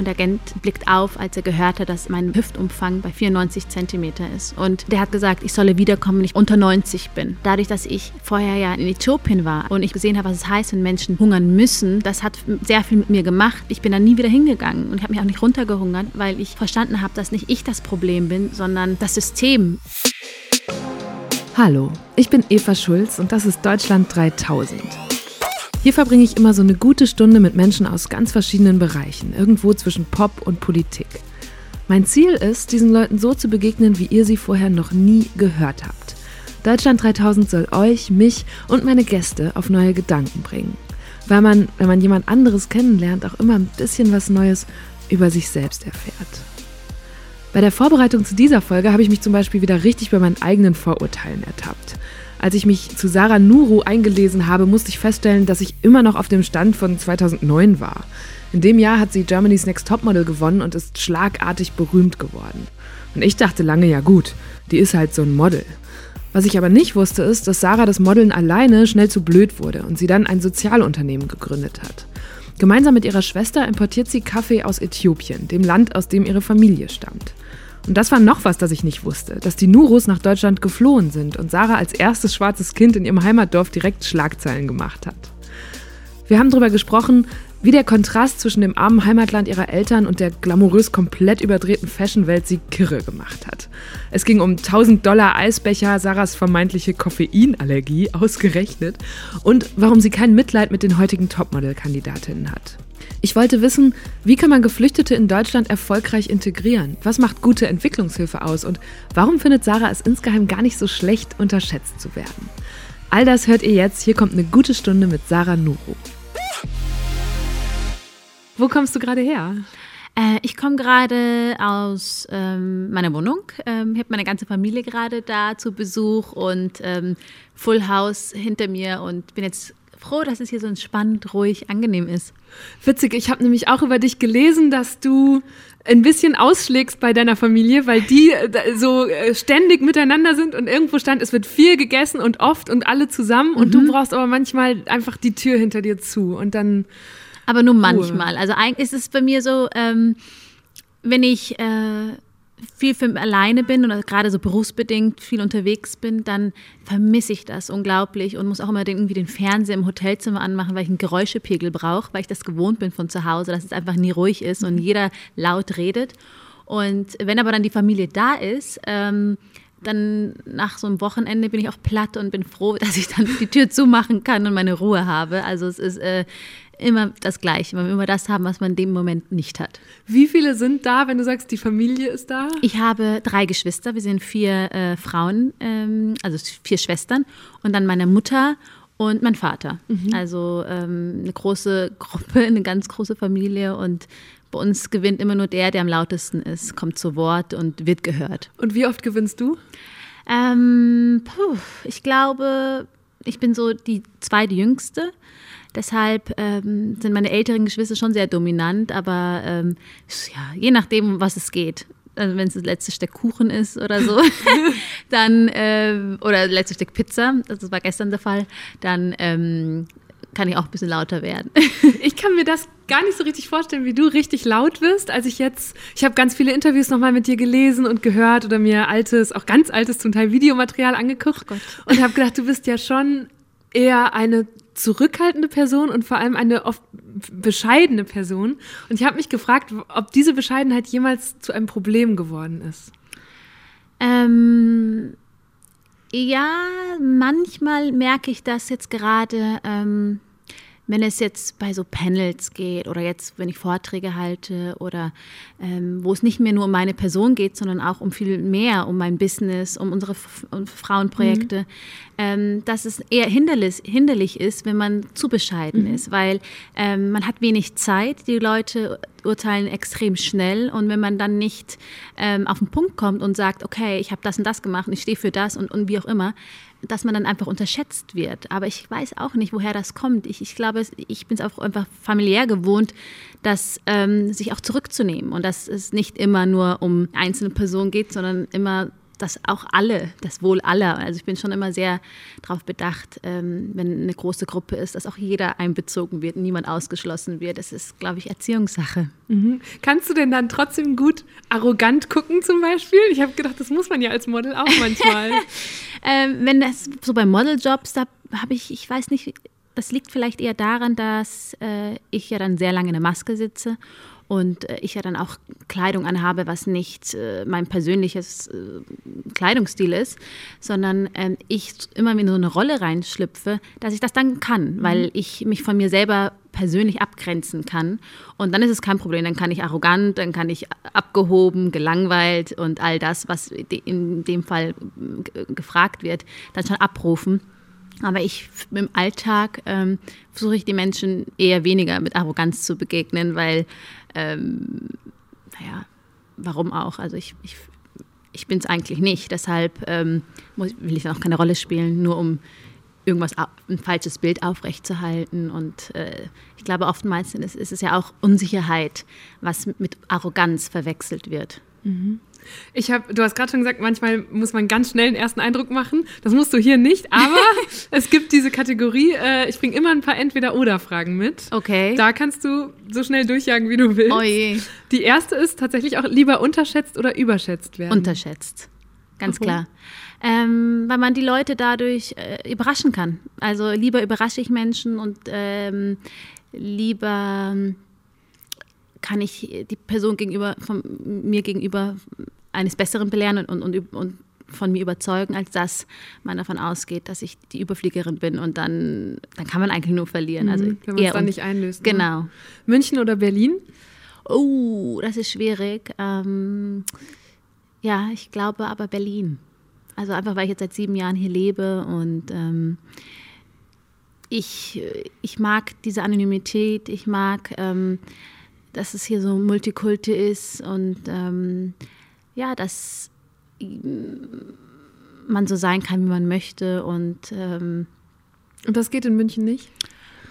Und der Agent blickt auf, als er gehört hat, dass mein Hüftumfang bei 94 Zentimeter ist. Und der hat gesagt, ich solle wiederkommen, wenn ich unter 90 bin. Dadurch, dass ich vorher ja in Äthiopien war und ich gesehen habe, was es heißt, wenn Menschen hungern müssen, das hat sehr viel mit mir gemacht. Ich bin dann nie wieder hingegangen und ich habe mich auch nicht runtergehungert, weil ich verstanden habe, dass nicht ich das Problem bin, sondern das System. Hallo, ich bin Eva Schulz und das ist Deutschland 3000. Hier verbringe ich immer so eine gute Stunde mit Menschen aus ganz verschiedenen Bereichen, irgendwo zwischen Pop und Politik. Mein Ziel ist, diesen Leuten so zu begegnen, wie ihr sie vorher noch nie gehört habt. Deutschland 3000 soll euch, mich und meine Gäste auf neue Gedanken bringen. Weil man, wenn man jemand anderes kennenlernt, auch immer ein bisschen was Neues über sich selbst erfährt. Bei der Vorbereitung zu dieser Folge habe ich mich zum Beispiel wieder richtig bei meinen eigenen Vorurteilen ertappt. Als ich mich zu Sarah Nuru eingelesen habe, musste ich feststellen, dass ich immer noch auf dem Stand von 2009 war. In dem Jahr hat sie Germany's Next Topmodel gewonnen und ist schlagartig berühmt geworden. Und ich dachte lange, ja gut, die ist halt so ein Model. Was ich aber nicht wusste, ist, dass Sarah das Modeln alleine schnell zu blöd wurde und sie dann ein Sozialunternehmen gegründet hat. Gemeinsam mit ihrer Schwester importiert sie Kaffee aus Äthiopien, dem Land, aus dem ihre Familie stammt. Und das war noch was, das ich nicht wusste, dass die Nurus nach Deutschland geflohen sind und Sarah als erstes schwarzes Kind in ihrem Heimatdorf direkt Schlagzeilen gemacht hat. Wir haben darüber gesprochen, wie der Kontrast zwischen dem armen Heimatland ihrer Eltern und der glamourös komplett überdrehten Fashionwelt sie kirre gemacht hat. Es ging um 1000 Dollar Eisbecher, Sarahs vermeintliche Koffeinallergie ausgerechnet und warum sie kein Mitleid mit den heutigen Topmodel-Kandidatinnen hat. Ich wollte wissen, wie kann man Geflüchtete in Deutschland erfolgreich integrieren? Was macht gute Entwicklungshilfe aus? Und warum findet Sarah es insgeheim gar nicht so schlecht, unterschätzt zu werden? All das hört ihr jetzt. Hier kommt eine gute Stunde mit Sarah Nuru. Wo kommst du gerade her? Äh, ich komme gerade aus ähm, meiner Wohnung. Ähm, ich habe meine ganze Familie gerade da zu Besuch und ähm, Full House hinter mir und bin jetzt froh, dass es hier so entspannt, ruhig, angenehm ist. Witzig, ich habe nämlich auch über dich gelesen, dass du ein bisschen ausschlägst bei deiner Familie, weil die äh, so äh, ständig miteinander sind und irgendwo stand, es wird viel gegessen und oft und alle zusammen und du mhm. brauchst aber manchmal einfach die Tür hinter dir zu und dann aber nur manchmal. Also eigentlich ist es bei mir so, ähm, wenn ich äh, viel für alleine bin oder gerade so berufsbedingt viel unterwegs bin, dann vermisse ich das unglaublich und muss auch immer irgendwie den Fernseher im Hotelzimmer anmachen, weil ich einen Geräuschepegel brauche, weil ich das gewohnt bin von zu Hause, dass es einfach nie ruhig ist und jeder laut redet. Und wenn aber dann die Familie da ist, ähm, dann nach so einem Wochenende bin ich auch platt und bin froh, dass ich dann die Tür zumachen kann und meine Ruhe habe. Also es ist äh, immer das Gleiche. Man will immer das haben, was man in dem Moment nicht hat. Wie viele sind da, wenn du sagst, die Familie ist da? Ich habe drei Geschwister. Wir sind vier äh, Frauen, ähm, also vier Schwestern und dann meine Mutter und mein Vater. Mhm. Also ähm, eine große Gruppe, eine ganz große Familie und bei uns gewinnt immer nur der, der am lautesten ist, kommt zu Wort und wird gehört. Und wie oft gewinnst du? Ähm, puh, ich glaube, ich bin so die zweitjüngste. Deshalb ähm, sind meine älteren Geschwister schon sehr dominant, aber ähm, ja, je nachdem, um was es geht. Also wenn es das letzte Stück Kuchen ist oder so, dann äh, oder das letzte Stück Pizza, das war gestern der Fall, dann ähm, kann ich auch ein bisschen lauter werden. ich kann mir das gar nicht so richtig vorstellen, wie du richtig laut wirst. Als ich jetzt, ich habe ganz viele Interviews nochmal mit dir gelesen und gehört oder mir altes, auch ganz altes zum Teil Videomaterial angeguckt oh und habe gedacht, du bist ja schon eher eine zurückhaltende Person und vor allem eine oft bescheidene Person. Und ich habe mich gefragt, ob diese Bescheidenheit jemals zu einem Problem geworden ist. Ähm, ja, manchmal merke ich das jetzt gerade. Ähm wenn es jetzt bei so Panels geht oder jetzt, wenn ich Vorträge halte oder ähm, wo es nicht mehr nur um meine Person geht, sondern auch um viel mehr, um mein Business, um unsere F um Frauenprojekte, mhm. ähm, dass es eher hinderlich, hinderlich ist, wenn man zu bescheiden mhm. ist, weil ähm, man hat wenig Zeit, die Leute urteilen extrem schnell und wenn man dann nicht ähm, auf den Punkt kommt und sagt, okay, ich habe das und das gemacht und ich stehe für das und, und wie auch immer, dass man dann einfach unterschätzt wird. Aber ich weiß auch nicht, woher das kommt. Ich, ich glaube, ich bin es auch einfach familiär gewohnt, dass ähm, sich auch zurückzunehmen und dass es nicht immer nur um einzelne Personen geht, sondern immer das auch alle, das Wohl aller. Also ich bin schon immer sehr darauf bedacht, ähm, wenn eine große Gruppe ist, dass auch jeder einbezogen wird, niemand ausgeschlossen wird. Das ist, glaube ich, Erziehungssache. Mhm. Kannst du denn dann trotzdem gut arrogant gucken zum Beispiel? Ich habe gedacht, das muss man ja als Model auch manchmal. ähm, wenn das so bei Modeljobs, da habe ich, ich weiß nicht, das liegt vielleicht eher daran, dass äh, ich ja dann sehr lange in der Maske sitze und äh, ich ja dann auch Kleidung anhabe, was nicht äh, mein persönliches äh, Kleidungsstil ist, sondern ähm, ich immer in so eine Rolle reinschlüpfe, dass ich das dann kann, mhm. weil ich mich von mir selber persönlich abgrenzen kann. Und dann ist es kein Problem. Dann kann ich arrogant, dann kann ich abgehoben, gelangweilt und all das, was in dem Fall gefragt wird, dann schon abrufen. Aber ich im Alltag ähm, versuche ich die Menschen eher weniger mit Arroganz zu begegnen, weil, ähm, naja, warum auch? Also ich, ich, ich bin es eigentlich nicht. Deshalb ähm, muss, will ich auch keine Rolle spielen, nur um irgendwas, ein falsches Bild aufrechtzuerhalten. Und äh, ich glaube, oftmals ist, ist es ja auch Unsicherheit, was mit Arroganz verwechselt wird. Mhm. Ich habe, du hast gerade schon gesagt, manchmal muss man ganz schnell einen ersten Eindruck machen. Das musst du hier nicht, aber es gibt diese Kategorie. Äh, ich bringe immer ein paar Entweder-Oder-Fragen mit. Okay. Da kannst du so schnell durchjagen, wie du willst. Oh je. Die erste ist tatsächlich auch lieber unterschätzt oder überschätzt werden. Unterschätzt. Ganz Warum? klar. Ähm, weil man die Leute dadurch äh, überraschen kann. Also lieber überrasche ich Menschen und ähm, lieber kann ich die Person gegenüber, von mir gegenüber eines Besseren belehren und, und, und von mir überzeugen, als dass man davon ausgeht, dass ich die Überfliegerin bin und dann, dann kann man eigentlich nur verlieren. Also mhm, wenn man es dann nicht einlöst. Ne? Genau. Ne? München oder Berlin? Oh, das ist schwierig. Ähm, ja, ich glaube aber Berlin. Also einfach, weil ich jetzt seit sieben Jahren hier lebe und ähm, ich, ich mag diese Anonymität, ich mag ähm, dass es hier so Multikulti ist und ähm, ja, dass man so sein kann, wie man möchte. Und, ähm, und das geht in München nicht?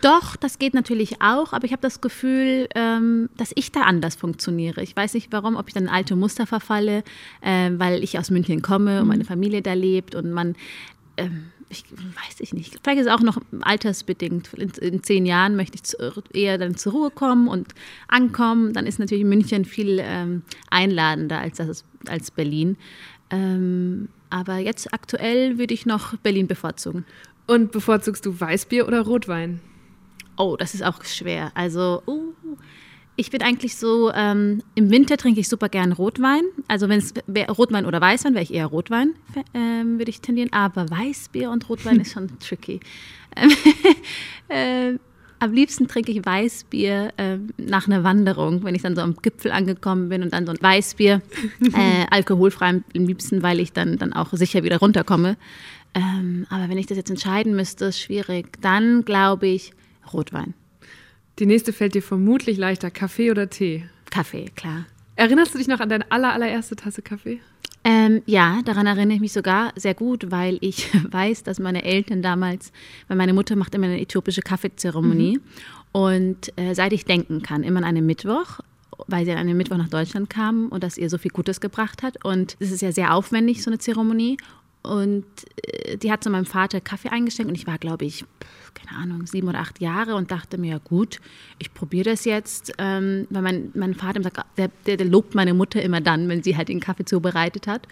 Doch, das geht natürlich auch, aber ich habe das Gefühl, ähm, dass ich da anders funktioniere. Ich weiß nicht warum, ob ich dann in alte Muster verfalle, äh, weil ich aus München komme mhm. und meine Familie da lebt und man ähm, ich weiß ich nicht, vielleicht ist es auch noch altersbedingt. In, in zehn Jahren möchte ich zu, eher dann zur Ruhe kommen und ankommen. Dann ist natürlich München viel ähm, einladender als, das, als Berlin. Ähm, aber jetzt aktuell würde ich noch Berlin bevorzugen. Und bevorzugst du Weißbier oder Rotwein? Oh, das ist auch schwer. Also, uh, ich bin eigentlich so, ähm, im Winter trinke ich super gern Rotwein. Also wenn es Rotwein oder Weißwein, wäre ich eher Rotwein, ähm, würde ich tendieren. Aber Weißbier und Rotwein ist schon tricky. äh, am liebsten trinke ich Weißbier äh, nach einer Wanderung, wenn ich dann so am Gipfel angekommen bin und dann so ein Weißbier, äh, alkoholfrei am liebsten, weil ich dann, dann auch sicher wieder runterkomme. Ähm, aber wenn ich das jetzt entscheiden müsste, ist schwierig. Dann glaube ich Rotwein. Die nächste fällt dir vermutlich leichter. Kaffee oder Tee? Kaffee, klar. Erinnerst du dich noch an deine aller, allererste Tasse Kaffee? Ähm, ja, daran erinnere ich mich sogar sehr gut, weil ich weiß, dass meine Eltern damals, weil meine Mutter macht immer eine äthiopische Kaffeezeremonie mhm. und äh, seit ich denken kann, immer an einem Mittwoch, weil sie an einem Mittwoch nach Deutschland kam und das ihr so viel Gutes gebracht hat und es ist ja sehr aufwendig, so eine Zeremonie und äh, die hat zu meinem Vater Kaffee eingeschenkt und ich war, glaube ich, keine Ahnung, sieben oder acht Jahre und dachte mir, ja gut, ich probiere das jetzt. Ähm, weil mein, mein Vater sagt, der, der, der, lobt meine Mutter immer dann, wenn sie halt den Kaffee zubereitet hat.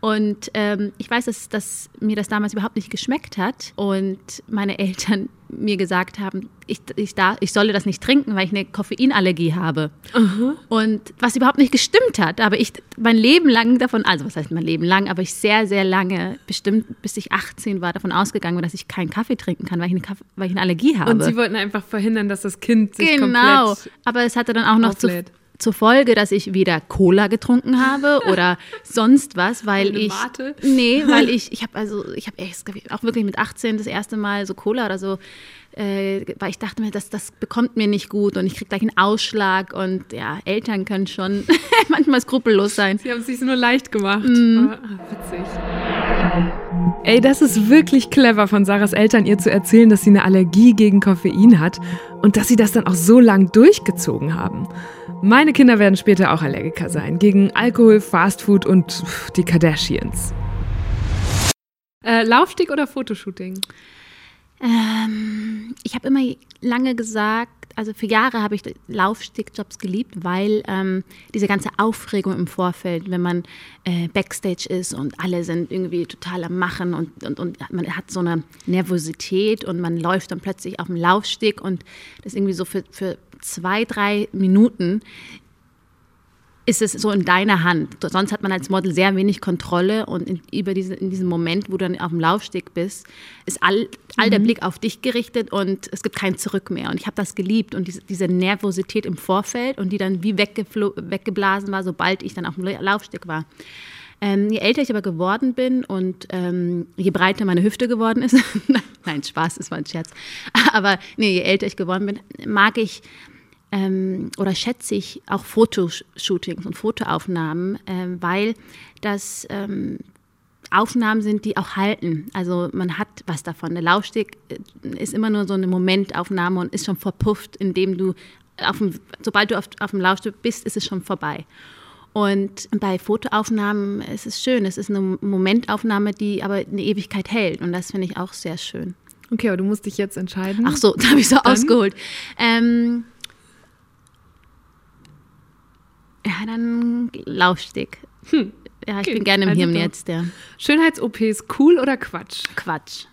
Und ähm, ich weiß, dass, dass mir das damals überhaupt nicht geschmeckt hat und meine Eltern mir gesagt haben, ich, ich, da, ich solle das nicht trinken, weil ich eine Koffeinallergie habe. Uh Und was überhaupt nicht gestimmt hat. Aber ich mein Leben lang davon, also was heißt mein Leben lang, aber ich sehr, sehr lange, bestimmt bis ich 18 war, davon ausgegangen, dass ich keinen Kaffee trinken kann, weil ich eine, Kaffee, weil ich eine Allergie habe. Und sie wollten einfach verhindern, dass das Kind sich genau. komplett Genau, aber es hatte dann auch noch zu, zur Folge, dass ich weder Cola getrunken habe oder sonst was, weil Eine ich Mate? nee, weil ich ich habe also ich habe auch wirklich mit 18 das erste Mal so Cola oder so äh, weil ich dachte mir, das, das bekommt mir nicht gut und ich kriege gleich einen Ausschlag und ja, Eltern können schon manchmal skrupellos sein. Sie haben es sich nur leicht gemacht. Mm. Oh, witzig. Ey, das ist wirklich clever von Sarahs Eltern, ihr zu erzählen, dass sie eine Allergie gegen Koffein hat und dass sie das dann auch so lang durchgezogen haben. Meine Kinder werden später auch Allergiker sein. Gegen Alkohol, Fastfood und die Kardashians. Äh, Laufstieg oder Fotoshooting? Ähm, ich habe immer lange gesagt, also für Jahre habe ich Laufstickjobs geliebt, weil ähm, diese ganze Aufregung im Vorfeld, wenn man äh, Backstage ist und alle sind irgendwie total am Machen und, und, und man hat so eine Nervosität und man läuft dann plötzlich auf dem Laufstick und das irgendwie so für, für zwei, drei Minuten ist es so in deiner Hand. Sonst hat man als Model sehr wenig Kontrolle und in, über diese, in diesem Moment, wo du dann auf dem Laufsteg bist, ist all, all mhm. der Blick auf dich gerichtet und es gibt kein Zurück mehr. Und ich habe das geliebt und diese, diese, Nervosität im Vorfeld und die dann wie weggeblasen war, sobald ich dann auf dem Laufsteg war. Ähm, je älter ich aber geworden bin und ähm, je breiter meine Hüfte geworden ist, nein, Spaß, ist mal ein Scherz, aber nee, je älter ich geworden bin, mag ich ähm, oder schätze ich auch Fotoshootings und Fotoaufnahmen, ähm, weil das ähm, Aufnahmen sind, die auch halten. Also man hat was davon. Der Laufsteg äh, ist immer nur so eine Momentaufnahme und ist schon verpufft, indem du, auf dem, sobald du auf, auf dem Laufsteg bist, ist es schon vorbei. Und bei Fotoaufnahmen ist es schön. Es ist eine Momentaufnahme, die aber eine Ewigkeit hält. Und das finde ich auch sehr schön. Okay, aber du musst dich jetzt entscheiden. Ach so, da habe ich so Dann? ausgeholt. Ähm, Ja, dann Laufsteg. Hm. Ja, ich okay. bin gerne im also Hirn jetzt, ja. Schönheits-OPs, cool oder Quatsch? Quatsch.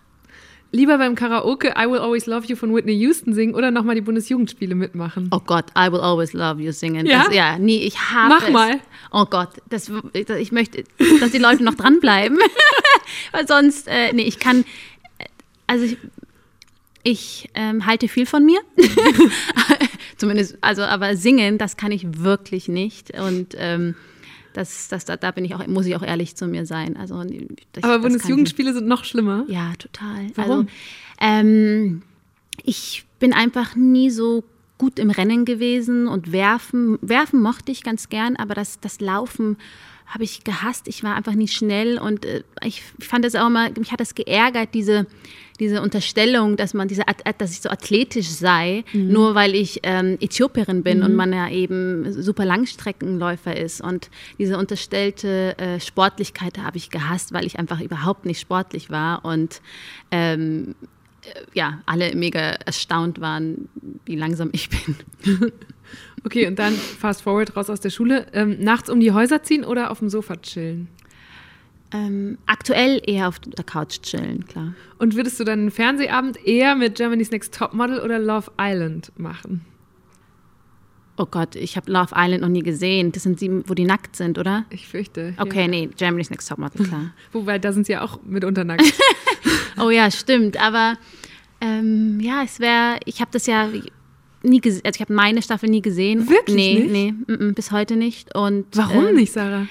Lieber beim Karaoke I Will Always Love You von Whitney Houston singen oder nochmal die Bundesjugendspiele mitmachen? Oh Gott, I Will Always Love You singen. Ja, das, ja nie, ich habe Mach es. mal. Oh Gott, das, ich möchte, dass die Leute noch dranbleiben. Weil sonst, äh, nee, ich kann, also ich, ich ähm, halte viel von mir. Zumindest, also, aber singen, das kann ich wirklich nicht. Und ähm, das, das, da, da, bin ich auch, muss ich auch ehrlich zu mir sein. Also, das, aber Bundesjugendspiele sind noch schlimmer? Ja, total. Warum? Also, ähm, ich bin einfach nie so gut im Rennen gewesen und werfen, werfen mochte ich ganz gern, aber das, das Laufen habe ich gehasst. Ich war einfach nie schnell und äh, ich fand es auch mal, mich hat das geärgert, diese, diese Unterstellung, dass man diese, dass ich so athletisch sei, mhm. nur weil ich ähm, Äthiopierin bin mhm. und man ja eben super Langstreckenläufer ist. Und diese unterstellte äh, Sportlichkeit habe ich gehasst, weil ich einfach überhaupt nicht sportlich war und ähm, äh, ja, alle mega erstaunt waren, wie langsam ich bin. Okay, und dann fast forward raus aus der Schule. Ähm, nachts um die Häuser ziehen oder auf dem Sofa chillen? Ähm, aktuell eher auf der Couch chillen, klar. Und würdest du dann einen Fernsehabend eher mit Germany's Next Topmodel oder Love Island machen? Oh Gott, ich habe Love Island noch nie gesehen. Das sind sie, wo die nackt sind, oder? Ich fürchte. Okay, ja. nee, Germany's Next Topmodel, klar. Wobei, da sind sie ja auch mitunter nackt. oh ja, stimmt. Aber ähm, ja, es wäre, ich habe das ja nie gesehen, also ich habe meine Staffel nie gesehen. Wirklich nee, nicht? Nee, m -m, bis heute nicht. Und, Warum ähm, nicht, Sarah?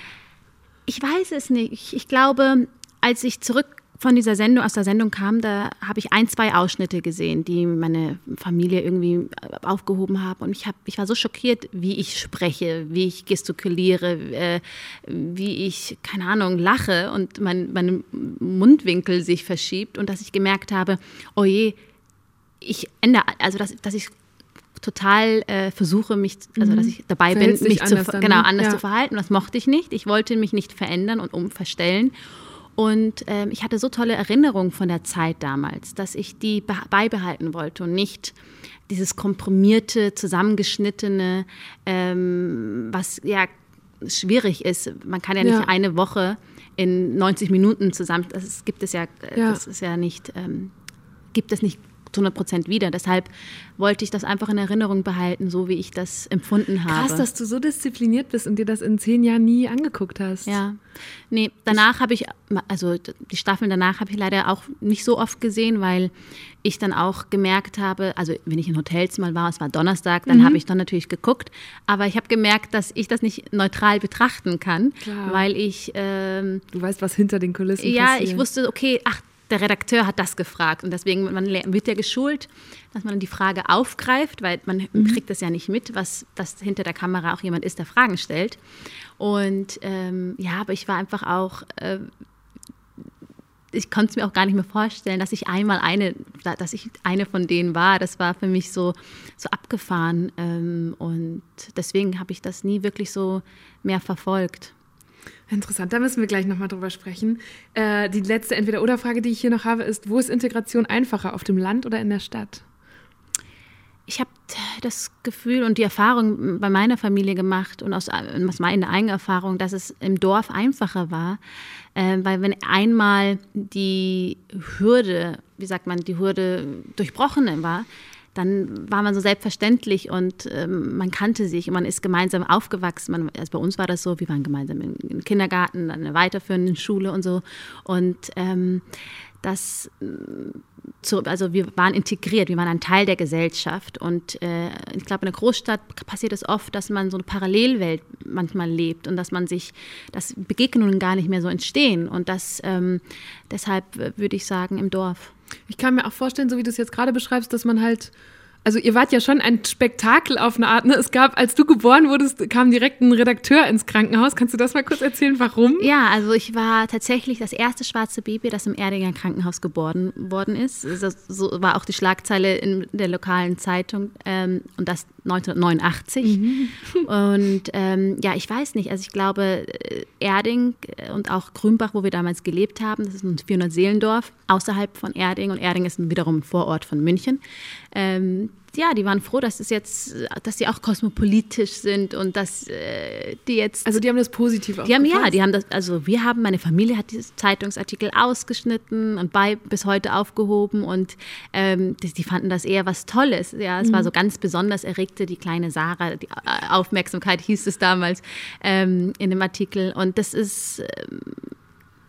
Ich weiß es nicht. Ich, ich glaube, als ich zurück von dieser Sendung, aus der Sendung kam, da habe ich ein, zwei Ausschnitte gesehen, die meine Familie irgendwie aufgehoben haben. Und ich, hab, ich war so schockiert, wie ich spreche, wie ich gestikuliere, äh, wie ich, keine Ahnung, lache und mein, mein Mundwinkel sich verschiebt und dass ich gemerkt habe, oh je, ich ändere, also dass, dass ich total äh, versuche, mich, also dass mhm. ich dabei Verhältst bin, mich zu, dann, genau, ne? anders ja. zu verhalten. Das mochte ich nicht. Ich wollte mich nicht verändern und umverstellen. Und ähm, ich hatte so tolle Erinnerungen von der Zeit damals, dass ich die beibehalten wollte und nicht dieses komprimierte, zusammengeschnittene, ähm, was ja schwierig ist. Man kann ja nicht ja. eine Woche in 90 Minuten zusammen, das gibt es ja, ja. das ist ja nicht, ähm, gibt es nicht 100 Prozent wieder. Deshalb wollte ich das einfach in Erinnerung behalten, so wie ich das empfunden habe. Krass, dass du so diszipliniert bist und dir das in zehn Jahren nie angeguckt hast. Ja. Nee, danach habe ich, also die Staffeln danach habe ich leider auch nicht so oft gesehen, weil ich dann auch gemerkt habe, also wenn ich in Hotels mal war, es war Donnerstag, dann mhm. habe ich dann natürlich geguckt, aber ich habe gemerkt, dass ich das nicht neutral betrachten kann, Klar. weil ich... Ähm, du weißt, was hinter den Kulissen ja, passiert. Ja, ich wusste, okay, ach, der Redakteur hat das gefragt und deswegen man wird ja geschult, dass man die Frage aufgreift, weil man mhm. kriegt das ja nicht mit, was das hinter der Kamera auch jemand ist, der Fragen stellt. Und ähm, ja, aber ich war einfach auch, äh, ich konnte es mir auch gar nicht mehr vorstellen, dass ich einmal eine, dass ich eine von denen war. Das war für mich so, so abgefahren. Ähm, und deswegen habe ich das nie wirklich so mehr verfolgt. Interessant, da müssen wir gleich nochmal drüber sprechen. Äh, die letzte Entweder-Oder-Frage, die ich hier noch habe, ist: Wo ist Integration einfacher, auf dem Land oder in der Stadt? Ich habe das Gefühl und die Erfahrung bei meiner Familie gemacht und aus, aus meiner eigenen Erfahrung, dass es im Dorf einfacher war, äh, weil wenn einmal die Hürde, wie sagt man, die Hürde durchbrochen war, dann war man so selbstverständlich und ähm, man kannte sich und man ist gemeinsam aufgewachsen. Man, also bei uns war das so, wir waren gemeinsam im, Kindergarten, dann eine weiterführende Schule und so. Und ähm, das, zu, also wir waren integriert, wir waren ein Teil der Gesellschaft. Und äh, ich glaube, in der Großstadt passiert es oft, dass man so eine Parallelwelt manchmal lebt und dass man sich, dass Begegnungen gar nicht mehr so entstehen. Und das ähm, deshalb würde ich sagen im Dorf. Ich kann mir auch vorstellen, so wie du es jetzt gerade beschreibst, dass man halt also ihr wart ja schon ein Spektakel auf eine Art. Ne? Es gab, als du geboren wurdest, kam direkt ein Redakteur ins Krankenhaus. Kannst du das mal kurz erzählen, warum? Ja, also ich war tatsächlich das erste schwarze Baby, das im Erdinger Krankenhaus geboren worden ist. Das, so war auch die Schlagzeile in der lokalen Zeitung ähm, und das 1989. Mhm. Und ähm, ja, ich weiß nicht. Also ich glaube, äh, Erding und auch Grünbach, wo wir damals gelebt haben, das ist ein 400-Seelendorf außerhalb von Erding und Erding ist wiederum ein Vorort von München ähm, ja, die waren froh, dass es jetzt, dass sie auch kosmopolitisch sind und dass äh, die jetzt. Also die haben das positiv Die haben ja, die haben das. Also wir haben, meine Familie hat diese Zeitungsartikel ausgeschnitten und bei bis heute aufgehoben und ähm, die, die, fanden das eher was Tolles. Ja, es mhm. war so ganz besonders erregte die kleine Sarah, die äh, Aufmerksamkeit hieß es damals ähm, in dem Artikel und das ist ähm,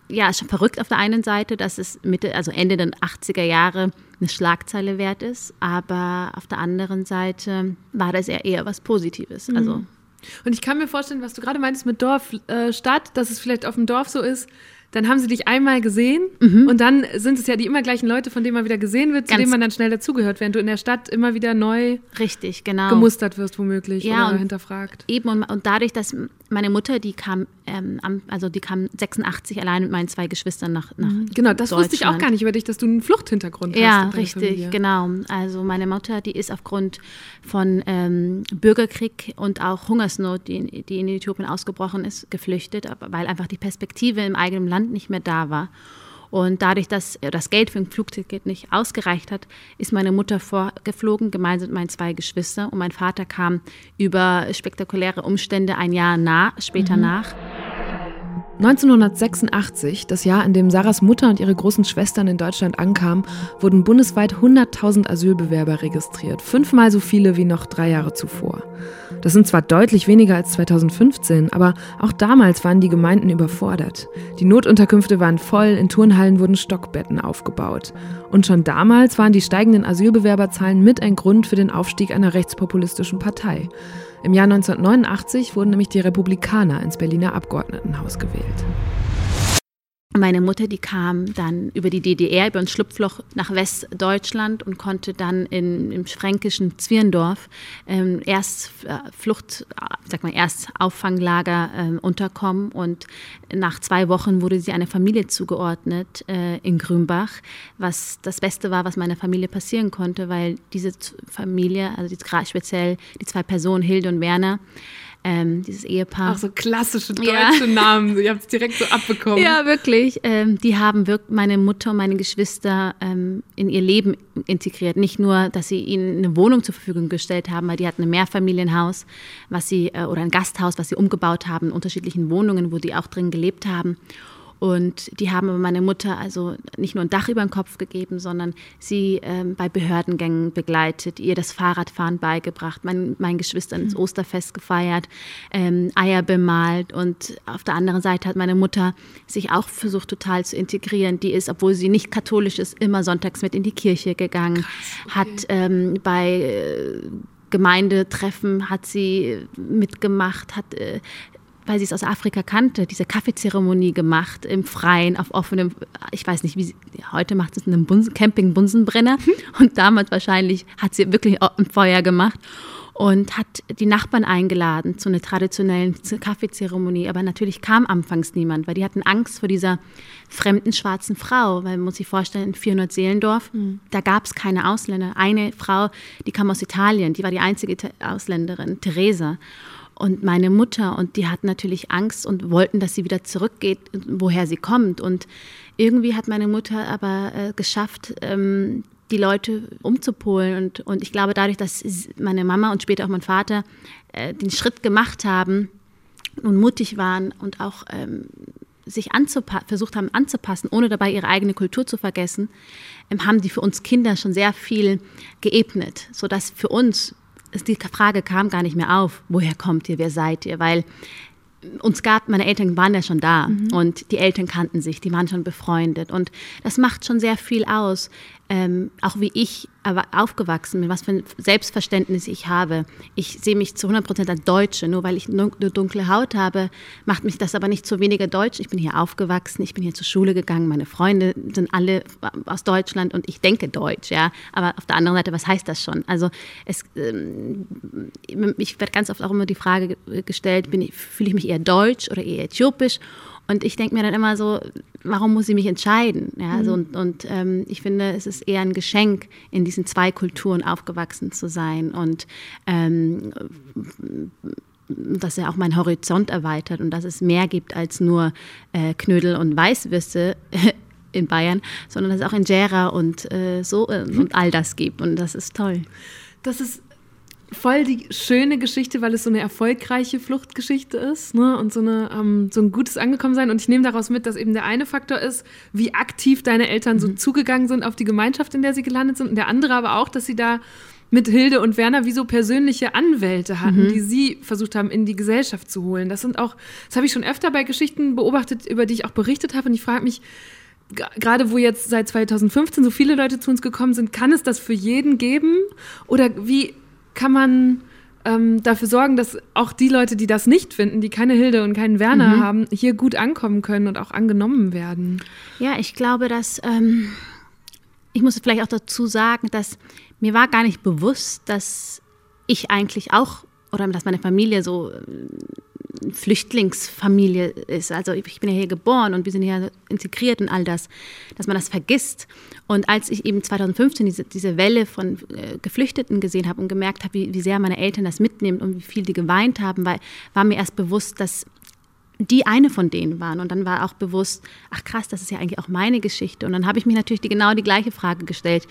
ja, schon verrückt auf der einen Seite, dass es Mitte, also Ende der 80er Jahre eine Schlagzeile wert ist, aber auf der anderen Seite war das ja eher was Positives. Mhm. Also und ich kann mir vorstellen, was du gerade meintest mit Dorf, äh, Stadt, dass es vielleicht auf dem Dorf so ist, dann haben sie dich einmal gesehen mhm. und dann sind es ja die immer gleichen Leute, von denen man wieder gesehen wird, zu Ganz denen man dann schnell dazugehört, während du in der Stadt immer wieder neu Richtig, genau. gemustert wirst womöglich ja, oder hinterfragt. Eben und, und dadurch, dass meine Mutter, die kam, ähm, also die kam 86 allein mit meinen zwei Geschwistern nach, nach mhm. Genau, das wusste ich auch gar nicht über dich, dass du einen Fluchthintergrund ja, hast. Ja, richtig, Familie. genau. Also meine Mutter, die ist aufgrund von ähm, Bürgerkrieg und auch Hungersnot, die, die in Äthiopien ausgebrochen ist, geflüchtet, weil einfach die Perspektive im eigenen Land nicht mehr da war. Und dadurch, dass das Geld für ein Flugticket nicht ausgereicht hat, ist meine Mutter vorgeflogen, gemeinsam mit meinen zwei Geschwistern. Und mein Vater kam über spektakuläre Umstände ein Jahr nah, später mhm. nach. 1986, das Jahr, in dem Sarahs Mutter und ihre großen Schwestern in Deutschland ankamen, wurden bundesweit 100.000 Asylbewerber registriert, fünfmal so viele wie noch drei Jahre zuvor. Das sind zwar deutlich weniger als 2015, aber auch damals waren die Gemeinden überfordert. Die Notunterkünfte waren voll, in Turnhallen wurden Stockbetten aufgebaut. Und schon damals waren die steigenden Asylbewerberzahlen mit ein Grund für den Aufstieg einer rechtspopulistischen Partei. Im Jahr 1989 wurden nämlich die Republikaner ins Berliner Abgeordnetenhaus gewählt. Meine Mutter, die kam dann über die DDR, über ein Schlupfloch nach Westdeutschland und konnte dann in, im fränkischen Zwirndorf ähm, erst äh, Flucht, sag mal, erst Auffanglager äh, unterkommen. Und nach zwei Wochen wurde sie einer Familie zugeordnet äh, in Grünbach, was das Beste war, was meiner Familie passieren konnte, weil diese Familie, also die, speziell die zwei Personen, Hilde und Werner, ähm, dieses Ehepaar. Auch so klassische deutsche ja. Namen, ihr habt es direkt so abbekommen. Ja, wirklich. Ähm, die haben wirklich meine Mutter und meine Geschwister ähm, in ihr Leben integriert. Nicht nur, dass sie ihnen eine Wohnung zur Verfügung gestellt haben, weil die hatten ein Mehrfamilienhaus, was sie, äh, oder ein Gasthaus, was sie umgebaut haben, in unterschiedlichen Wohnungen, wo die auch drin gelebt haben. Und die haben meine Mutter also nicht nur ein Dach über den Kopf gegeben, sondern sie ähm, bei Behördengängen begleitet, ihr das Fahrradfahren beigebracht, mein, meinen Geschwistern ins mhm. Osterfest gefeiert, ähm, Eier bemalt. Und auf der anderen Seite hat meine Mutter sich auch versucht, total zu integrieren. Die ist, obwohl sie nicht katholisch ist, immer sonntags mit in die Kirche gegangen, Krass, okay. hat ähm, bei äh, Gemeindetreffen hat sie mitgemacht, hat äh, weil sie es aus Afrika kannte, diese Kaffeezeremonie gemacht im Freien, auf offenem, ich weiß nicht, wie sie, heute macht es in einem Bunsen, Camping Bunsenbrenner und damals wahrscheinlich hat sie wirklich ein Feuer gemacht. und hat die Nachbarn eingeladen zu einer traditionellen Kaffeezeremonie. Aber natürlich kam anfangs niemand, weil die hatten Angst vor dieser fremden schwarzen Frau. Weil man muss sich vorstellen, in 400 Seelendorf, mhm. da gab es keine Ausländer. Eine Frau, die kam aus Italien, die war die einzige Ausländerin, Theresa und meine Mutter und die hatten natürlich Angst und wollten, dass sie wieder zurückgeht, woher sie kommt. Und irgendwie hat meine Mutter aber äh, geschafft, ähm, die Leute umzupolen. Und, und ich glaube, dadurch, dass meine Mama und später auch mein Vater äh, den Schritt gemacht haben und mutig waren und auch ähm, sich versucht haben anzupassen, ohne dabei ihre eigene Kultur zu vergessen, ähm, haben die für uns Kinder schon sehr viel geebnet, sodass für uns die Frage kam gar nicht mehr auf, woher kommt ihr, wer seid ihr, weil uns gab, meine Eltern waren ja schon da mhm. und die Eltern kannten sich, die waren schon befreundet und das macht schon sehr viel aus, ähm, auch wie ich aufgewachsen bin, was für ein Selbstverständnis ich habe. Ich sehe mich zu 100 Prozent als Deutsche. Nur weil ich eine dunkle Haut habe, macht mich das aber nicht zu weniger deutsch. Ich bin hier aufgewachsen, ich bin hier zur Schule gegangen, meine Freunde sind alle aus Deutschland und ich denke Deutsch. Ja? Aber auf der anderen Seite, was heißt das schon? Also es, ähm, ich werde ganz oft auch immer die Frage gestellt, fühle ich mich eher deutsch oder eher äthiopisch? Und ich denke mir dann immer so, warum muss ich mich entscheiden? Ja, also mhm. und, und ähm, ich finde, es ist eher ein Geschenk, in diesen zwei Kulturen aufgewachsen zu sein und ähm, dass er auch meinen Horizont erweitert und dass es mehr gibt als nur äh, Knödel und Weißwürste in Bayern, sondern dass es auch Injera und äh, so äh, und all das gibt und das ist toll. Das ist voll die schöne Geschichte, weil es so eine erfolgreiche Fluchtgeschichte ist ne? und so, eine, ähm, so ein gutes Angekommensein. Und ich nehme daraus mit, dass eben der eine Faktor ist, wie aktiv deine Eltern so mhm. zugegangen sind auf die Gemeinschaft, in der sie gelandet sind. Und der andere aber auch, dass sie da mit Hilde und Werner wie so persönliche Anwälte hatten, mhm. die sie versucht haben, in die Gesellschaft zu holen. Das sind auch, das habe ich schon öfter bei Geschichten beobachtet, über die ich auch berichtet habe. Und ich frage mich, gerade wo jetzt seit 2015 so viele Leute zu uns gekommen sind, kann es das für jeden geben? Oder wie kann man ähm, dafür sorgen, dass auch die Leute, die das nicht finden, die keine Hilde und keinen Werner mhm. haben, hier gut ankommen können und auch angenommen werden? Ja, ich glaube, dass ähm, ich muss vielleicht auch dazu sagen, dass mir war gar nicht bewusst, dass ich eigentlich auch oder dass meine Familie so Flüchtlingsfamilie ist. Also ich bin ja hier geboren und wir sind hier integriert und all das, dass man das vergisst. Und als ich eben 2015 diese, diese Welle von äh, Geflüchteten gesehen habe und gemerkt habe, wie, wie sehr meine Eltern das mitnehmen und wie viel die geweint haben, weil, war mir erst bewusst, dass die eine von denen waren. Und dann war auch bewusst, ach krass, das ist ja eigentlich auch meine Geschichte. Und dann habe ich mich natürlich die, genau die gleiche Frage gestellt.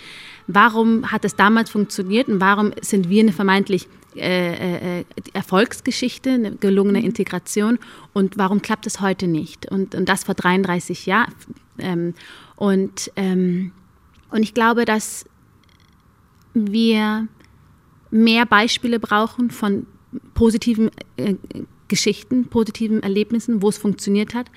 Warum hat es damals funktioniert und warum sind wir eine vermeintlich äh, äh, Erfolgsgeschichte, eine gelungene mhm. Integration und warum klappt es heute nicht? Und, und das vor 33 Jahren. Ähm, und, ähm, und ich glaube, dass wir mehr Beispiele brauchen von positiven äh, Geschichten, positiven Erlebnissen, wo es funktioniert hat,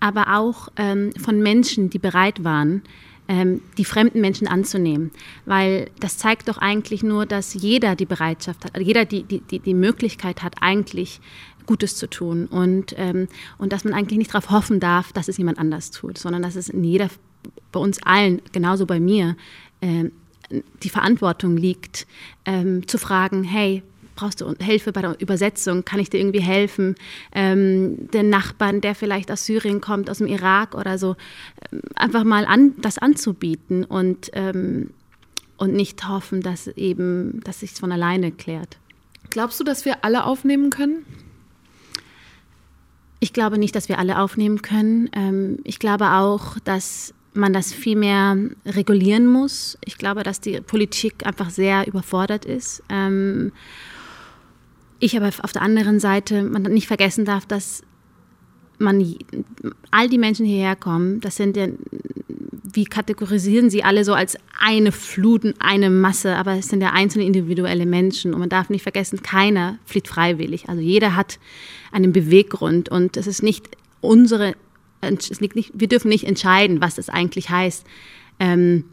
aber auch ähm, von Menschen, die bereit waren, ähm, die fremden Menschen anzunehmen. Weil das zeigt doch eigentlich nur, dass jeder die Bereitschaft hat, jeder die, die, die, die Möglichkeit hat, eigentlich Gutes zu tun und, ähm, und dass man eigentlich nicht darauf hoffen darf, dass es jemand anders tut, sondern dass es in jeder, bei uns allen, genauso bei mir, äh, die Verantwortung liegt, ähm, zu fragen, hey, brauchst du Hilfe bei der Übersetzung? Kann ich dir irgendwie helfen? Ähm, den Nachbarn, der vielleicht aus Syrien kommt, aus dem Irak oder so, ähm, einfach mal an, das anzubieten und, ähm, und nicht hoffen, dass eben, dass sich von alleine klärt. Glaubst du, dass wir alle aufnehmen können? Ich glaube nicht, dass wir alle aufnehmen können. Ähm, ich glaube auch, dass man das viel mehr regulieren muss. Ich glaube, dass die Politik einfach sehr überfordert ist. Ähm, ich aber auf der anderen Seite, man nicht vergessen darf, dass man all die Menschen hierher kommen, das sind ja, wie kategorisieren sie alle so als eine Flut, eine Masse, aber es sind ja einzelne individuelle Menschen und man darf nicht vergessen, keiner flieht freiwillig. Also jeder hat einen Beweggrund und es ist nicht unsere, es liegt nicht, wir dürfen nicht entscheiden, was das eigentlich heißt. Ähm,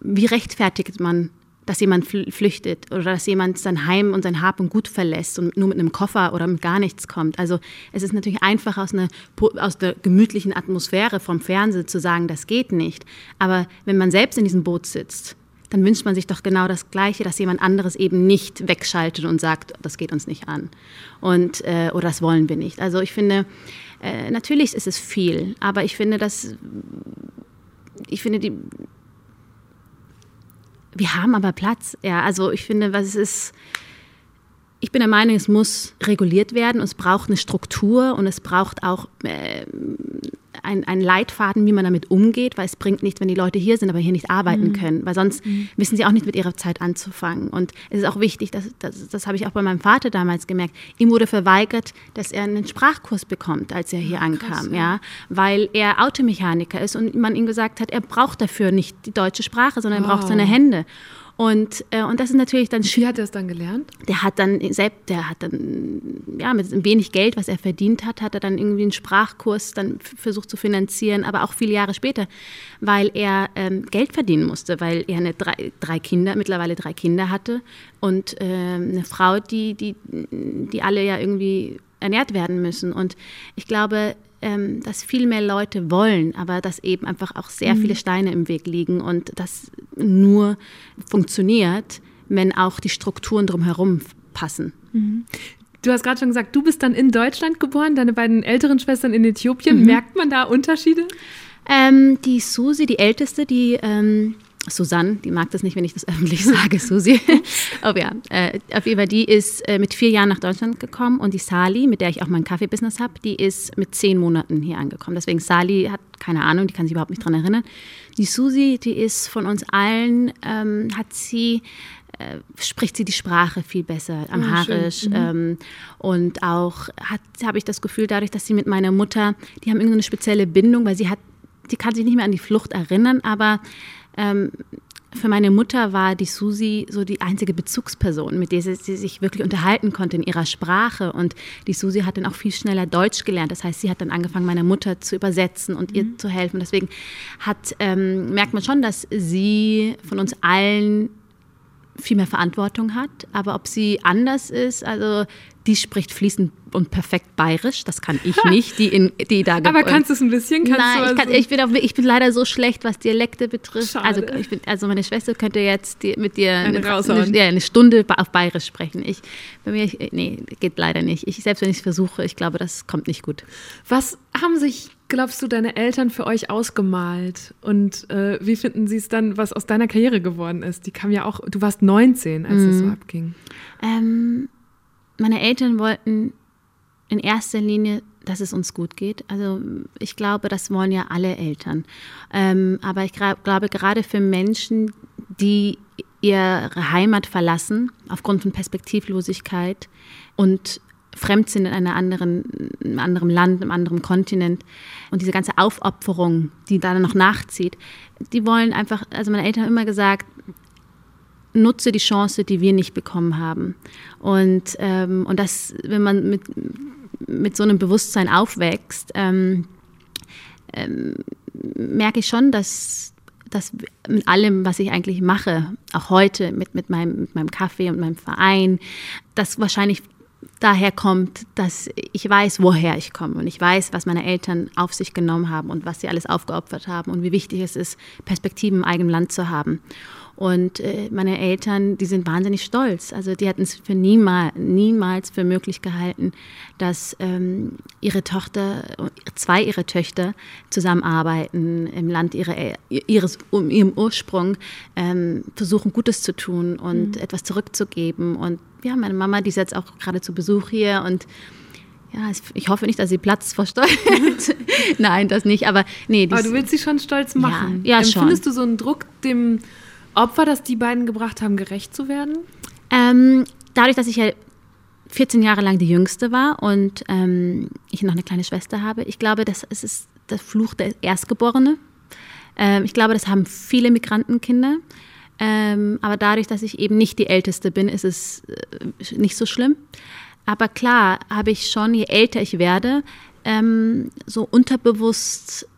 wie rechtfertigt man dass jemand flüchtet oder dass jemand sein Heim und sein Hab und Gut verlässt und nur mit einem Koffer oder mit gar nichts kommt. Also es ist natürlich einfach aus, einer, aus der gemütlichen Atmosphäre vom Fernsehen zu sagen, das geht nicht. Aber wenn man selbst in diesem Boot sitzt, dann wünscht man sich doch genau das Gleiche, dass jemand anderes eben nicht wegschaltet und sagt, das geht uns nicht an und äh, oder das wollen wir nicht. Also ich finde, äh, natürlich ist es viel, aber ich finde, dass ich finde die wir haben aber Platz. Ja, also ich finde, was ist ich bin der Meinung, es muss reguliert werden, es braucht eine Struktur und es braucht auch äh, einen Leitfaden, wie man damit umgeht, weil es bringt nichts, wenn die Leute hier sind, aber hier nicht arbeiten mhm. können, weil sonst mhm. wissen sie auch nicht mit ihrer Zeit anzufangen. Und es ist auch wichtig, dass, das, das habe ich auch bei meinem Vater damals gemerkt, ihm wurde verweigert, dass er einen Sprachkurs bekommt, als er hier ankam, Krass, ja. ja. weil er Automechaniker ist und man ihm gesagt hat, er braucht dafür nicht die deutsche Sprache, sondern er braucht seine Hände. Und, äh, und das ist natürlich dann Wie hat er es dann gelernt? Der hat dann selbst, der hat dann, ja, mit wenig Geld, was er verdient hat, hat er dann irgendwie einen Sprachkurs dann versucht zu finanzieren, aber auch viele Jahre später, weil er ähm, Geld verdienen musste, weil er eine drei, drei Kinder, mittlerweile drei Kinder hatte und äh, eine Frau, die, die, die alle ja irgendwie ernährt werden müssen. Und ich glaube, ähm, dass viel mehr Leute wollen, aber dass eben einfach auch sehr mhm. viele Steine im Weg liegen und das nur funktioniert, wenn auch die Strukturen drumherum passen. Mhm. Du hast gerade schon gesagt, du bist dann in Deutschland geboren, deine beiden älteren Schwestern in Äthiopien. Mhm. Merkt man da Unterschiede? Ähm, die Susi, die älteste, die ähm, Susanne, die mag das nicht, wenn ich das öffentlich sage, Susi. Aber ja, äh, auf jeden Fall, die ist äh, mit vier Jahren nach Deutschland gekommen und die Sali, mit der ich auch mein Kaffeebusiness habe, die ist mit zehn Monaten hier angekommen. Deswegen Sali hat keine Ahnung, die kann sich überhaupt nicht dran erinnern. Die Susi, die ist von uns allen, ähm, hat sie äh, spricht sie die Sprache viel besser, amharisch. Oh, mhm. ähm, und auch habe ich das Gefühl, dadurch, dass sie mit meiner Mutter, die haben irgendeine spezielle Bindung, weil sie hat, die kann sich nicht mehr an die Flucht erinnern, aber ähm, für meine Mutter war die Susi so die einzige Bezugsperson, mit der sie, sie, sich wirklich unterhalten konnte in ihrer Sprache. Und die Susi hat dann auch viel schneller Deutsch gelernt. Das heißt, sie hat dann angefangen, meiner Mutter zu übersetzen und mhm. ihr zu helfen. Deswegen hat, ähm, merkt man schon, dass sie von uns allen viel mehr Verantwortung hat. Aber ob sie anders ist, also die spricht fließend und perfekt bayerisch. Das kann ich nicht, die, in, die da Aber kannst du es ein bisschen? Kannst Nein, also ich, kann, ich, bin auch, ich bin leider so schlecht, was Dialekte betrifft. Also, ich bin, also meine Schwester könnte jetzt die, mit dir eine, eine, eine, Stunde auf bayerisch sprechen. Ich, bei mir, nee, geht leider nicht. Ich, selbst wenn ich es versuche, ich glaube, das kommt nicht gut. Was haben sich glaubst du, deine Eltern für euch ausgemalt? Und äh, wie finden sie es dann, was aus deiner Karriere geworden ist? Die kam ja auch, du warst 19, als mhm. das so abging. Ähm, meine Eltern wollten in erster Linie, dass es uns gut geht. Also ich glaube, das wollen ja alle Eltern. Ähm, aber ich glaube, gerade für Menschen, die ihre Heimat verlassen, aufgrund von Perspektivlosigkeit und fremd sind in einer anderen, einem anderen Land, einem anderen Kontinent und diese ganze Aufopferung, die da noch nachzieht, die wollen einfach, also meine Eltern haben immer gesagt, nutze die Chance, die wir nicht bekommen haben. Und, ähm, und das, wenn man mit, mit so einem Bewusstsein aufwächst, ähm, ähm, merke ich schon, dass, dass mit allem, was ich eigentlich mache, auch heute mit, mit, meinem, mit meinem Kaffee und meinem Verein, das wahrscheinlich daher kommt, dass ich weiß, woher ich komme und ich weiß, was meine Eltern auf sich genommen haben und was sie alles aufgeopfert haben und wie wichtig es ist, Perspektiven im eigenen Land zu haben. Und äh, meine Eltern, die sind wahnsinnig stolz. Also die hatten es für niemals, niemals für möglich gehalten, dass ähm, ihre Tochter, zwei ihrer Töchter zusammenarbeiten im Land ihrer, ihres, um ihrem Ursprung, ähm, versuchen Gutes zu tun und mhm. etwas zurückzugeben. Und ja, meine Mama, die ist jetzt auch gerade zu Besuch hier und ja, ich hoffe nicht, dass sie Platz Stolz. Nein, das nicht. Aber nee. Aber du willst sie schon stolz machen. Ja, ja Empfindest schon. Findest du so einen Druck, dem Opfer, das die beiden gebracht haben, gerecht zu werden? Ähm, dadurch, dass ich ja 14 Jahre lang die Jüngste war und ähm, ich noch eine kleine Schwester habe, ich glaube, das ist der Fluch der Erstgeborene. Ähm, ich glaube, das haben viele Migrantenkinder. Ähm, aber dadurch, dass ich eben nicht die Älteste bin, ist es äh, nicht so schlimm. Aber klar habe ich schon, je älter ich werde, ähm, so unterbewusst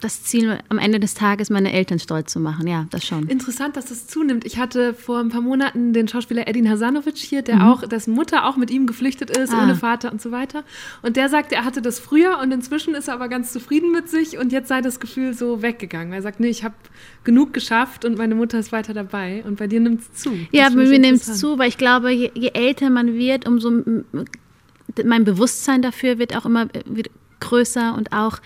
das Ziel, am Ende des Tages meine Eltern stolz zu machen. Ja, das schon. Interessant, dass es zunimmt. Ich hatte vor ein paar Monaten den Schauspieler Edin Hasanovic hier, der mhm. auch, dessen Mutter auch mit ihm geflüchtet ist, ah. ohne Vater und so weiter. Und der sagte, er hatte das früher und inzwischen ist er aber ganz zufrieden mit sich und jetzt sei das Gefühl so weggegangen. Er sagt, nee, ich habe genug geschafft und meine Mutter ist weiter dabei. Und bei dir nimmt es zu. Ja, bei mir nimmt es zu, weil ich glaube, je, je älter man wird, umso mein Bewusstsein dafür wird auch immer wird größer und auch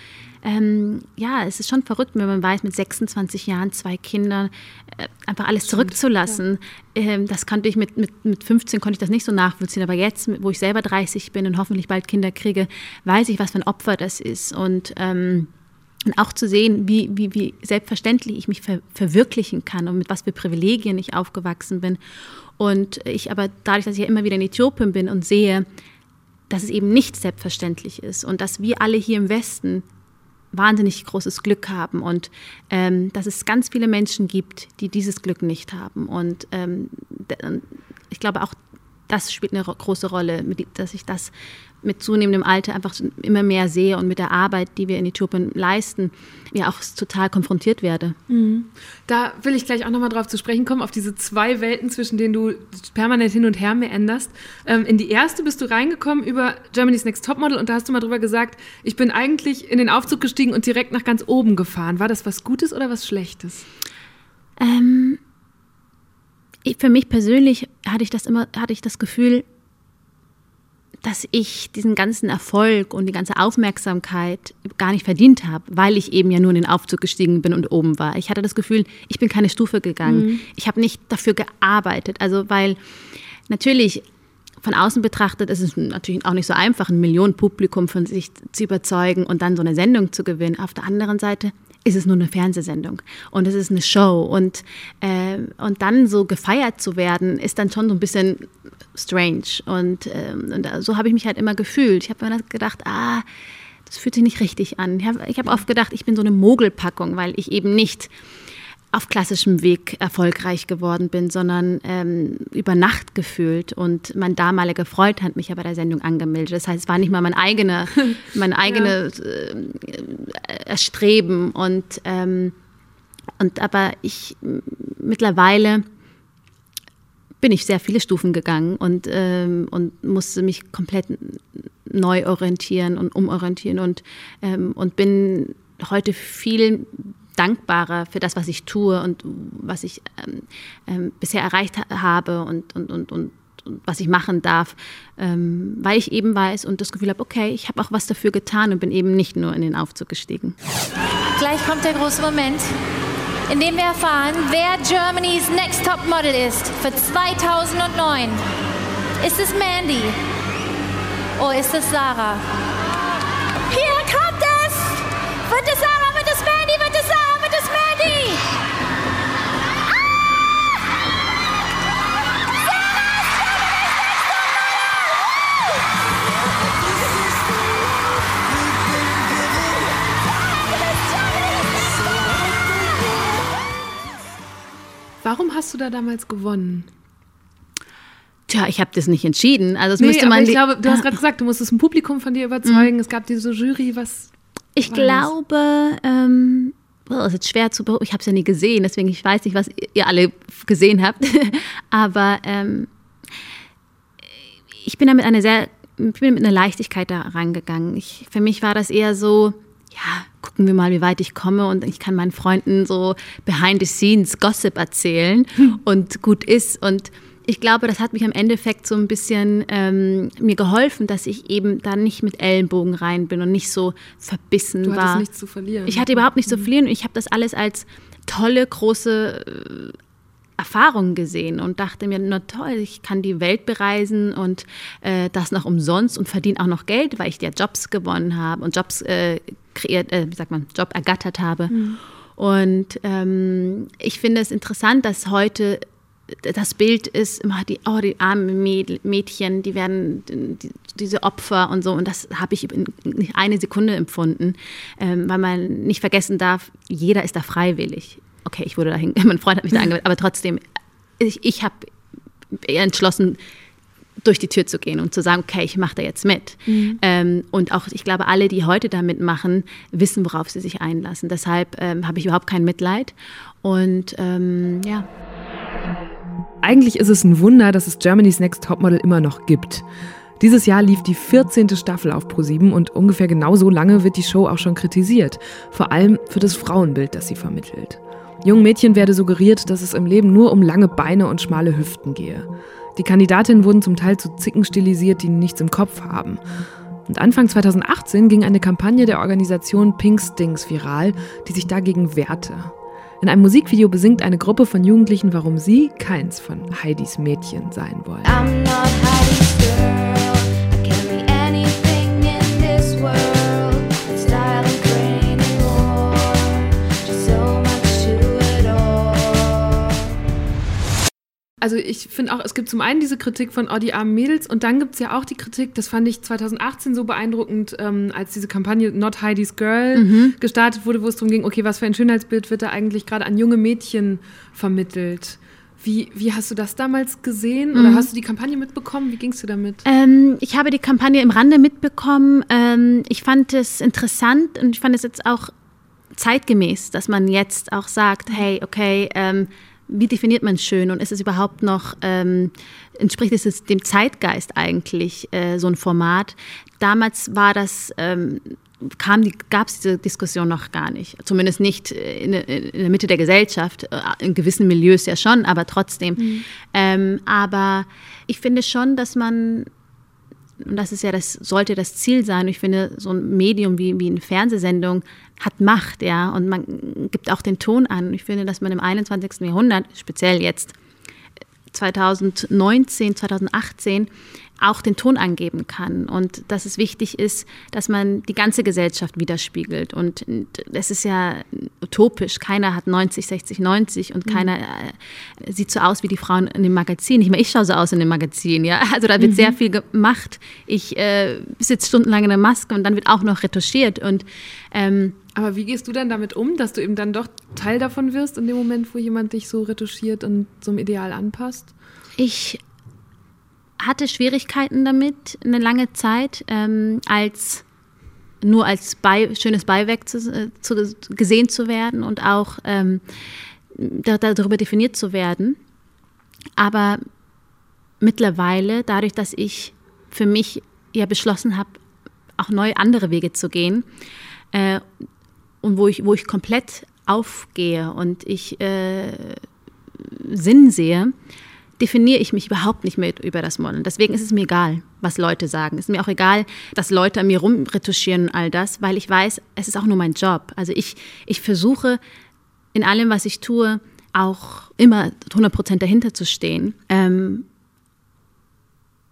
ähm, ja, es ist schon verrückt, wenn man weiß, mit 26 Jahren, zwei Kindern, äh, einfach alles zurückzulassen. Ja. Ähm, das konnte ich mit, mit, mit 15 konnte ich das nicht so nachvollziehen, aber jetzt, wo ich selber 30 bin und hoffentlich bald Kinder kriege, weiß ich, was für ein Opfer das ist und ähm, und auch zu sehen, wie, wie, wie selbstverständlich ich mich ver verwirklichen kann und mit was für Privilegien ich aufgewachsen bin. Und ich aber dadurch, dass ich ja immer wieder in Äthiopien bin und sehe, dass es eben nicht selbstverständlich ist und dass wir alle hier im Westen wahnsinnig großes Glück haben und ähm, dass es ganz viele Menschen gibt, die dieses Glück nicht haben. Und ähm, ich glaube auch, das spielt eine große Rolle, dass ich das mit zunehmendem Alter einfach immer mehr sehe und mit der Arbeit, die wir in Äthiopien leisten, ja auch total konfrontiert werde. Mhm. Da will ich gleich auch nochmal drauf zu sprechen kommen, auf diese zwei Welten, zwischen denen du permanent hin und her meanderst. Ähm, in die erste bist du reingekommen über Germany's Next Topmodel und da hast du mal drüber gesagt, ich bin eigentlich in den Aufzug gestiegen und direkt nach ganz oben gefahren. War das was Gutes oder was Schlechtes? Ähm, für mich persönlich hatte ich das immer, hatte ich das Gefühl, dass ich diesen ganzen Erfolg und die ganze Aufmerksamkeit gar nicht verdient habe, weil ich eben ja nur in den Aufzug gestiegen bin und oben war. Ich hatte das Gefühl, ich bin keine Stufe gegangen. Mhm. Ich habe nicht dafür gearbeitet. Also weil natürlich von außen betrachtet ist es natürlich auch nicht so einfach, ein Millionenpublikum von sich zu überzeugen und dann so eine Sendung zu gewinnen. Auf der anderen Seite ist es nur eine Fernsehsendung und es ist eine Show und, äh, und dann so gefeiert zu werden, ist dann schon so ein bisschen strange und, äh, und so habe ich mich halt immer gefühlt. Ich habe mir gedacht, ah, das fühlt sich nicht richtig an. Ich habe hab oft gedacht, ich bin so eine Mogelpackung, weil ich eben nicht auf klassischem Weg erfolgreich geworden bin, sondern ähm, über Nacht gefühlt. Und mein damaliger Freund hat mich ja bei der Sendung angemeldet. Das heißt, es war nicht mal mein eigener, mein eigenes ja. äh, Erstreben. Und, ähm, und aber ich mittlerweile bin ich sehr viele Stufen gegangen und, ähm, und musste mich komplett neu orientieren und umorientieren und, ähm, und bin heute viel dankbarer für das, was ich tue und was ich ähm, ähm, bisher erreicht ha habe und, und, und, und, was ich machen darf, ähm, weil ich eben weiß und das Gefühl habe, okay, ich habe auch was dafür getan und bin eben nicht nur in den Aufzug gestiegen. Gleich kommt der große Moment, in dem wir erfahren, wer Germany's Next Top Model ist für 2009. Ist es Mandy? Oder ist es Sarah? Hier kommt es! Wird es Warum hast du da damals gewonnen? Tja, ich habe das nicht entschieden. Also das nee, müsste man. ich glaube, du hast gerade gesagt, du musstest ein Publikum von dir überzeugen. Mhm. Es gab diese Jury, was. Ich glaube, ähm, oh, ist jetzt schwer zu Ich habe es ja nie gesehen, deswegen ich weiß nicht, was ihr alle gesehen habt. Aber ähm, ich bin da mit einer sehr, ich bin mit einer Leichtigkeit da rangegangen. Ich, für mich war das eher so, ja, gucken wir mal, wie weit ich komme und ich kann meinen Freunden so behind the scenes Gossip erzählen hm. und gut ist und ich glaube, das hat mich am Endeffekt so ein bisschen ähm, mir geholfen, dass ich eben da nicht mit Ellenbogen rein bin und nicht so verbissen du war. nichts zu verlieren. Ich hatte überhaupt nichts zu mhm. verlieren und ich habe das alles als tolle, große äh, Erfahrung gesehen und dachte mir, na toll, ich kann die Welt bereisen und äh, das noch umsonst und verdiene auch noch Geld, weil ich ja Jobs gewonnen habe und Jobs äh, kreiert, äh, sagt man, Job ergattert habe. Mhm. Und ähm, ich finde es interessant, dass heute das Bild ist immer die, oh, die armen Mädchen, die werden die, diese Opfer und so. Und das habe ich in eine Sekunde empfunden, ähm, weil man nicht vergessen darf, jeder ist da freiwillig. Okay, ich wurde dahin, mein Freund hat mich da angemeldet, aber trotzdem, ich, ich habe entschlossen, durch die Tür zu gehen und zu sagen, okay, ich mache da jetzt mit. Mhm. Ähm, und auch, ich glaube, alle, die heute da mitmachen, wissen, worauf sie sich einlassen. Deshalb ähm, habe ich überhaupt kein Mitleid. Und ähm, ja. Eigentlich ist es ein Wunder, dass es Germany's Next Topmodel immer noch gibt. Dieses Jahr lief die 14. Staffel auf ProSieben und ungefähr genauso lange wird die Show auch schon kritisiert. Vor allem für das Frauenbild, das sie vermittelt. Jungen Mädchen werde suggeriert, dass es im Leben nur um lange Beine und schmale Hüften gehe. Die Kandidatinnen wurden zum Teil zu Zicken stilisiert, die nichts im Kopf haben. Und Anfang 2018 ging eine Kampagne der Organisation Pink Stings viral, die sich dagegen wehrte. In einem Musikvideo besingt eine Gruppe von Jugendlichen, warum sie keins von Heidis Mädchen sein wollen. Also ich finde auch, es gibt zum einen diese Kritik von oh, die armen Mädels und dann gibt es ja auch die Kritik, das fand ich 2018 so beeindruckend, ähm, als diese Kampagne Not Heidi's Girl mhm. gestartet wurde, wo es darum ging, okay, was für ein Schönheitsbild wird da eigentlich gerade an junge Mädchen vermittelt? Wie, wie hast du das damals gesehen oder mhm. hast du die Kampagne mitbekommen? Wie ging es dir damit? Ähm, ich habe die Kampagne im Rande mitbekommen. Ähm, ich fand es interessant und ich fand es jetzt auch zeitgemäß, dass man jetzt auch sagt, hey, okay, ähm, wie definiert man schön und ist es überhaupt noch, ähm, entspricht es dem Zeitgeist eigentlich, äh, so ein Format? Damals war das, ähm, die, gab es diese Diskussion noch gar nicht. Zumindest nicht in, in, der Mitte der Gesellschaft, äh, in gewissen Milieus ja schon, aber trotzdem. Mhm. Ähm, aber ich finde schon, dass man und das ist ja das, sollte das Ziel sein. Ich finde, so ein Medium wie, wie eine Fernsehsendung hat Macht, ja, und man gibt auch den Ton an. Ich finde, dass man im 21. Jahrhundert, speziell jetzt 2019, 2018, auch den Ton angeben kann und dass es wichtig ist, dass man die ganze Gesellschaft widerspiegelt. Und es ist ja utopisch. Keiner hat 90, 60, 90 und mhm. keiner äh, sieht so aus wie die Frauen in dem Magazin. Nicht mal ich schaue so aus in dem Magazin. Ja? Also da wird mhm. sehr viel gemacht. Ich äh, sitze stundenlang in der Maske und dann wird auch noch retuschiert. Und ähm, aber wie gehst du dann damit um, dass du eben dann doch Teil davon wirst in dem Moment, wo jemand dich so retuschiert und einem Ideal anpasst? Ich hatte Schwierigkeiten damit eine lange Zeit, ähm, als nur als bei, schönes Beiwerk zu, äh, zu, gesehen zu werden und auch ähm, da, darüber definiert zu werden. Aber mittlerweile, dadurch, dass ich für mich ja beschlossen habe, auch neue andere Wege zu gehen äh, und wo ich, wo ich komplett aufgehe und ich äh, Sinn sehe, definiere ich mich überhaupt nicht mehr über das Modeln. Deswegen ist es mir egal, was Leute sagen. Es ist mir auch egal, dass Leute an mir rumretuschieren und all das, weil ich weiß, es ist auch nur mein Job. Also ich, ich versuche in allem, was ich tue, auch immer 100 Prozent dahinter zu stehen. Ähm,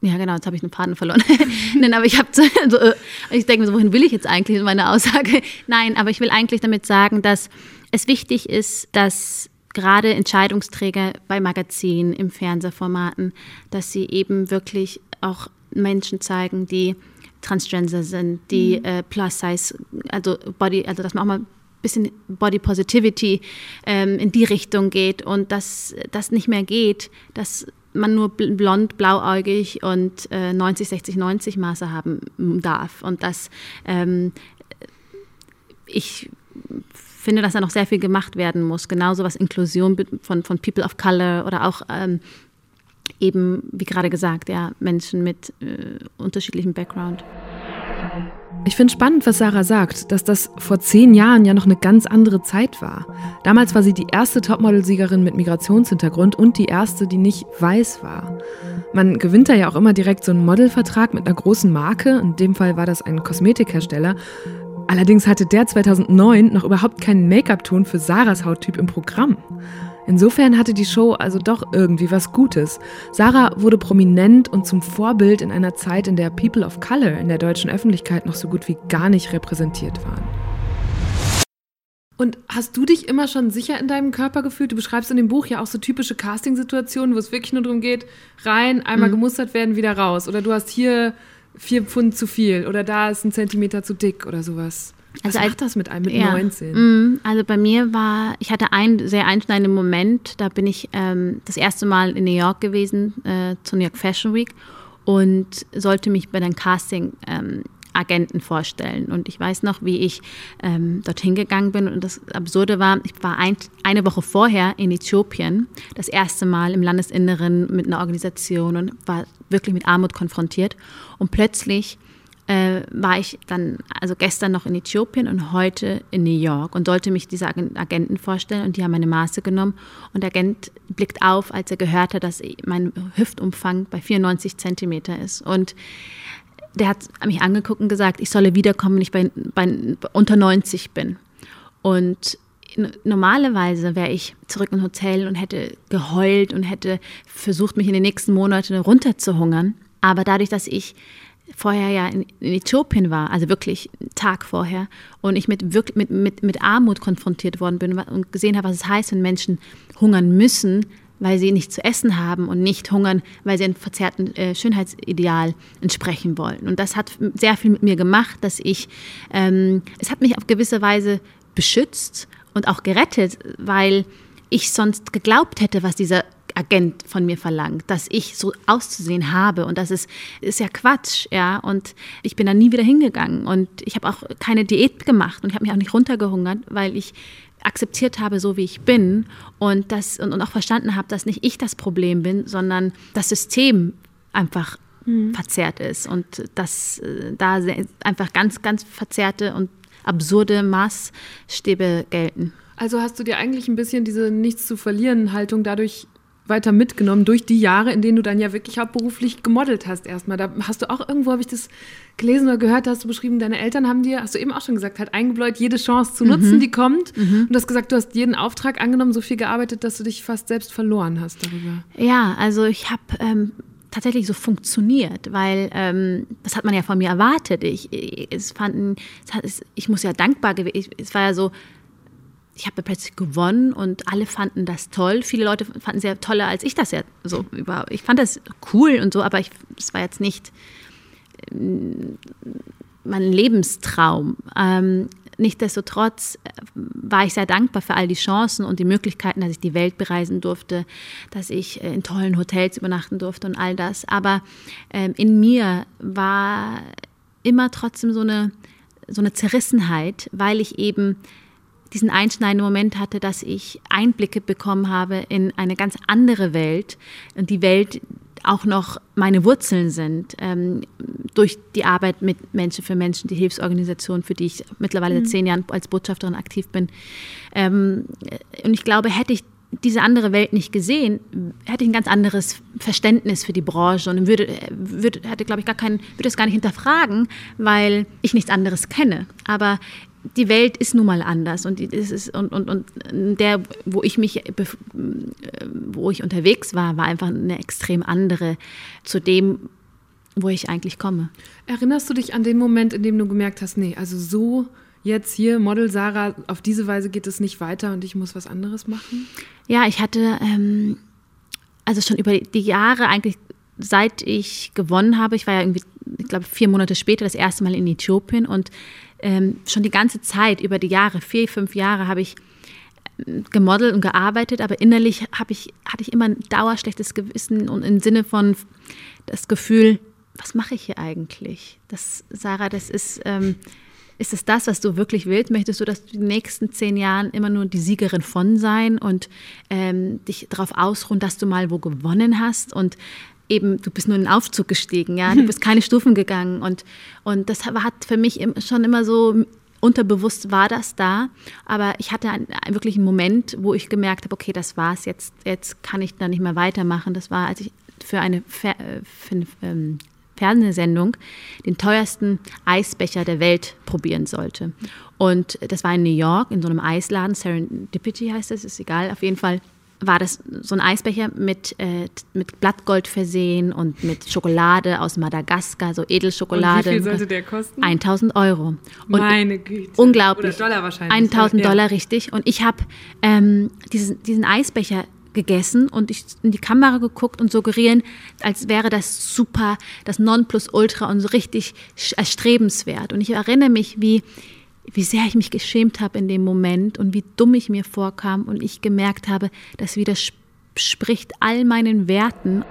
ja, genau, jetzt habe ich einen Faden verloren. Nein, aber ich habe also, ich denke mir so, wohin will ich jetzt eigentlich in meiner Aussage? Nein, aber ich will eigentlich damit sagen, dass es wichtig ist, dass gerade Entscheidungsträger bei Magazinen, im Fernsehformaten, dass sie eben wirklich auch Menschen zeigen, die Transgender sind, die mhm. äh, Plus Size, also Body, also dass man auch mal ein bisschen Body Positivity ähm, in die Richtung geht und dass das nicht mehr geht, dass man nur blond, blauäugig und äh, 90, 60, 90 Maße haben darf und dass ähm, ich finde, dass da noch sehr viel gemacht werden muss. Genauso was Inklusion von, von People of Color oder auch ähm, eben, wie gerade gesagt, ja, Menschen mit äh, unterschiedlichem Background. Ich finde spannend, was Sarah sagt, dass das vor zehn Jahren ja noch eine ganz andere Zeit war. Damals war sie die erste Topmodel-Siegerin mit Migrationshintergrund und die erste, die nicht weiß war. Man gewinnt da ja auch immer direkt so einen Modelvertrag mit einer großen Marke. In dem Fall war das ein Kosmetikhersteller. Allerdings hatte der 2009 noch überhaupt keinen Make-up-Ton für Sarahs Hauttyp im Programm. Insofern hatte die Show also doch irgendwie was Gutes. Sarah wurde prominent und zum Vorbild in einer Zeit, in der People of Color in der deutschen Öffentlichkeit noch so gut wie gar nicht repräsentiert waren. Und hast du dich immer schon sicher in deinem Körper gefühlt? Du beschreibst in dem Buch ja auch so typische Casting-Situationen, wo es wirklich nur darum geht, rein, einmal mhm. gemustert werden, wieder raus. Oder du hast hier vier Pfund zu viel oder da ist ein Zentimeter zu dick oder sowas. Was also macht das mit einem mit ja, 19? Mm, also bei mir war, ich hatte einen sehr einschneidenden Moment, da bin ich ähm, das erste Mal in New York gewesen, äh, zur New York Fashion Week und sollte mich bei den Casting ähm, Agenten vorstellen. Und ich weiß noch, wie ich ähm, dorthin gegangen bin. Und das Absurde war, ich war ein, eine Woche vorher in Äthiopien, das erste Mal im Landesinneren mit einer Organisation und war wirklich mit Armut konfrontiert. Und plötzlich äh, war ich dann, also gestern noch in Äthiopien und heute in New York und sollte mich diese Agenten vorstellen und die haben meine Maße genommen und der Agent blickt auf, als er gehört hat, dass mein Hüftumfang bei 94 Zentimeter ist und der hat mich angeguckt und gesagt, ich solle wiederkommen, wenn ich bei, bei unter 90 bin. Und normalerweise wäre ich zurück im Hotel und hätte geheult und hätte versucht, mich in den nächsten Monaten runterzuhungern. Aber dadurch, dass ich vorher ja in, in Äthiopien war, also wirklich einen Tag vorher, und ich mit, wirklich, mit, mit, mit Armut konfrontiert worden bin und gesehen habe, was es heißt, wenn Menschen hungern müssen, weil sie nichts zu essen haben und nicht hungern, weil sie einem verzerrten äh, Schönheitsideal entsprechen wollen. Und das hat sehr viel mit mir gemacht, dass ich, ähm, es hat mich auf gewisse Weise beschützt und auch gerettet, weil ich sonst geglaubt hätte, was dieser Agent von mir verlangt, dass ich so auszusehen habe und das ist, ist ja Quatsch, ja. Und ich bin da nie wieder hingegangen und ich habe auch keine Diät gemacht und ich habe mich auch nicht runtergehungert, weil ich akzeptiert habe, so wie ich bin und, das, und, und auch verstanden habe, dass nicht ich das Problem bin, sondern das System einfach mhm. verzerrt ist und dass äh, da einfach ganz, ganz verzerrte und absurde Maßstäbe gelten. Also hast du dir eigentlich ein bisschen diese Nichts zu verlieren Haltung dadurch weiter mitgenommen durch die Jahre, in denen du dann ja wirklich hauptberuflich gemodelt hast erstmal. Da hast du auch irgendwo, habe ich das gelesen oder gehört, hast du beschrieben, deine Eltern haben dir, hast du eben auch schon gesagt, halt eingebläut, jede Chance zu nutzen, mhm. die kommt. Mhm. Und du hast gesagt, du hast jeden Auftrag angenommen, so viel gearbeitet, dass du dich fast selbst verloren hast darüber. Ja, also ich habe ähm, tatsächlich so funktioniert, weil ähm, das hat man ja von mir erwartet. Ich, es fanden, es hat, es, ich muss ja dankbar gewesen, es war ja so, ich habe plötzlich gewonnen und alle fanden das toll. Viele Leute fanden es ja toller als ich das ja so überhaupt. Ich fand das cool und so, aber es war jetzt nicht äh, mein Lebenstraum. Ähm, Nichtsdestotrotz äh, war ich sehr dankbar für all die Chancen und die Möglichkeiten, dass ich die Welt bereisen durfte, dass ich äh, in tollen Hotels übernachten durfte und all das. Aber ähm, in mir war immer trotzdem so eine, so eine Zerrissenheit, weil ich eben diesen einschneidenden Moment hatte, dass ich Einblicke bekommen habe in eine ganz andere Welt, die Welt auch noch meine Wurzeln sind, ähm, durch die Arbeit mit Menschen für Menschen, die Hilfsorganisation, für die ich mittlerweile seit mhm. zehn Jahren als Botschafterin aktiv bin. Ähm, und ich glaube, hätte ich diese andere Welt nicht gesehen, hätte ich ein ganz anderes Verständnis für die Branche und würde, würde hätte, glaube ich, gar keinen, würde es gar nicht hinterfragen, weil ich nichts anderes kenne. Aber die Welt ist nun mal anders und, ist, und, und, und der, wo ich mich, wo ich unterwegs war, war einfach eine extrem andere zu dem, wo ich eigentlich komme. Erinnerst du dich an den Moment, in dem du gemerkt hast, nee, also so jetzt hier Model Sarah, auf diese Weise geht es nicht weiter und ich muss was anderes machen? Ja, ich hatte ähm, also schon über die Jahre eigentlich, seit ich gewonnen habe, ich war ja irgendwie, ich glaube, vier Monate später das erste Mal in Äthiopien und ähm, schon die ganze Zeit, über die Jahre, vier, fünf Jahre, habe ich ähm, gemodelt und gearbeitet, aber innerlich ich, hatte ich immer ein dauerschlechtes Gewissen und im Sinne von das Gefühl, was mache ich hier eigentlich? Das, Sarah, das ist, ähm, ist es das, was du wirklich willst? Möchtest du, dass du die nächsten zehn Jahren immer nur die Siegerin von sein und ähm, dich darauf ausruhen, dass du mal wo gewonnen hast und eben, du bist nur in den Aufzug gestiegen, ja, du bist keine Stufen gegangen. Und, und das hat für mich schon immer so unterbewusst war das da, aber ich hatte einen, wirklich einen Moment, wo ich gemerkt habe, okay, das war's, jetzt, jetzt kann ich da nicht mehr weitermachen. Das war, als ich für eine, für eine ähm, Fernsehsendung den teuersten Eisbecher der Welt probieren sollte. Und das war in New York, in so einem Eisladen, Serendipity heißt das, ist egal, auf jeden Fall war das so ein Eisbecher mit, äh, mit Blattgold versehen und mit Schokolade aus Madagaskar, so Edelschokolade. Und wie viel sollte der kosten? 1000 Euro. Und Meine Güte. Unglaublich. Oder Dollar wahrscheinlich. 1000 Dollar, ja. richtig. Und ich habe ähm, diesen, diesen Eisbecher gegessen und ich in die Kamera geguckt und suggerieren, als wäre das super, das Nonplusultra und so richtig erstrebenswert. Und ich erinnere mich, wie wie sehr ich mich geschämt habe in dem Moment und wie dumm ich mir vorkam und ich gemerkt habe, das widerspricht all meinen Werten.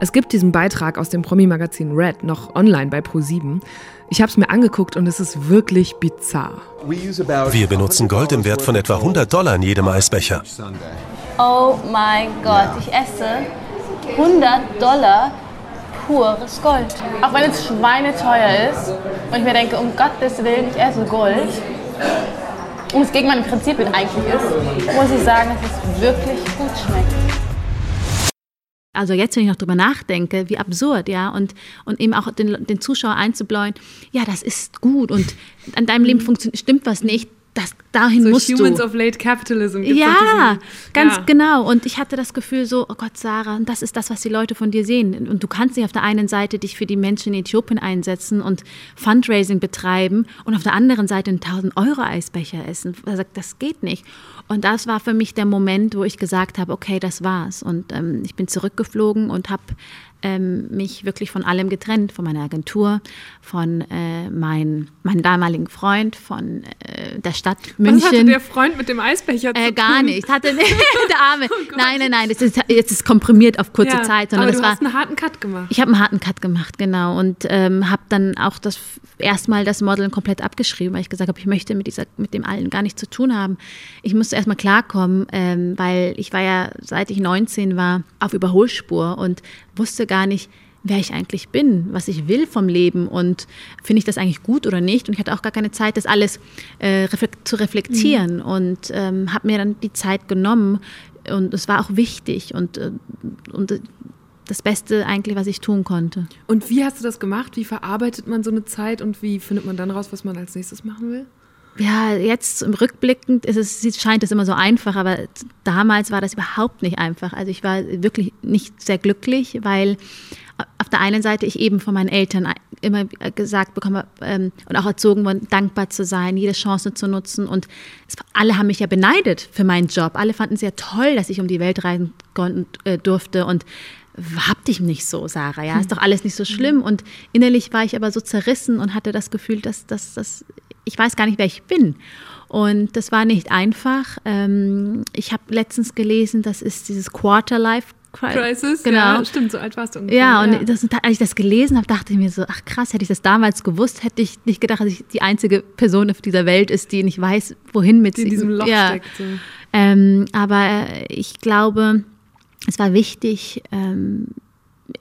Es gibt diesen Beitrag aus dem Promi-Magazin Red noch online bei Pro7. Ich habe es mir angeguckt und es ist wirklich bizarr. Wir benutzen Gold im Wert von etwa 100 Dollar in jedem Eisbecher. Oh mein Gott, ich esse 100 Dollar pures Gold. Auch wenn es schweineteuer ist und ich mir denke, um Gottes Willen, ich esse Gold und es gegen meine Prinzipien eigentlich ist, muss ich sagen, dass es wirklich gut schmeckt also jetzt, wenn ich noch drüber nachdenke, wie absurd, ja, und, und eben auch den, den Zuschauer einzubläuen, ja, das ist gut und an deinem Leben stimmt was nicht, das, dahin so musst Humans du. of Late Capitalism. Gibt's ja, diesen, ganz ja. genau. Und ich hatte das Gefühl so, oh Gott, Sarah, das ist das, was die Leute von dir sehen. Und du kannst nicht auf der einen Seite dich für die Menschen in Äthiopien einsetzen und Fundraising betreiben und auf der anderen Seite einen 1000 Euro Eisbecher essen. Das geht nicht. Und das war für mich der Moment, wo ich gesagt habe, okay, das war's. Und ähm, ich bin zurückgeflogen und habe ähm, mich wirklich von allem getrennt, von meiner Agentur, von äh, mein, meinem damaligen Freund, von äh, der Stadt München. Was hatte der Freund mit dem Eisbecher äh, zu Gar nicht. Hatte, der Arme. Oh nein, nein, nein. Das ist, jetzt ist komprimiert auf kurze ja, Zeit. Sondern aber das du war, hast einen harten Cut gemacht. Ich habe einen harten Cut gemacht, genau. Und ähm, habe dann auch das erstmal das Modeln komplett abgeschrieben, weil ich gesagt habe, ich möchte mit, dieser, mit dem allen gar nichts zu tun haben. Ich musste erstmal klarkommen, ähm, weil ich war ja, seit ich 19 war, auf Überholspur und wusste gar nicht, wer ich eigentlich bin, was ich will vom Leben und finde ich das eigentlich gut oder nicht. Und ich hatte auch gar keine Zeit, das alles äh, zu reflektieren mhm. und ähm, habe mir dann die Zeit genommen und es war auch wichtig und, äh, und das Beste eigentlich, was ich tun konnte. Und wie hast du das gemacht? Wie verarbeitet man so eine Zeit und wie findet man dann raus, was man als nächstes machen will? Ja, jetzt im Rückblickend ist es, scheint es immer so einfach, aber damals war das überhaupt nicht einfach. Also ich war wirklich nicht sehr glücklich, weil auf der einen Seite ich eben von meinen Eltern immer gesagt bekomme ähm, und auch erzogen worden, dankbar zu sein, jede Chance zu nutzen. Und es, alle haben mich ja beneidet für meinen Job. Alle fanden es ja toll, dass ich um die Welt reisen äh, durfte. Und hab dich nicht so, Sarah, ja, ist doch alles nicht so schlimm. Und innerlich war ich aber so zerrissen und hatte das Gefühl, dass, dass, dass ich weiß gar nicht, wer ich bin. Und das war nicht einfach. Ähm, ich habe letztens gelesen, das ist dieses Quarter-Life Crisis, genau. Ja, stimmt, so alt warst du ungefähr. Ja, und ja. Das, als ich das gelesen habe, dachte ich mir so, ach krass, hätte ich das damals gewusst, hätte ich nicht gedacht, dass ich die einzige Person auf dieser Welt ist, die nicht weiß, wohin mit sie. in diesem Loch ja. steckt. So. Ähm, aber ich glaube, es war wichtig, ähm,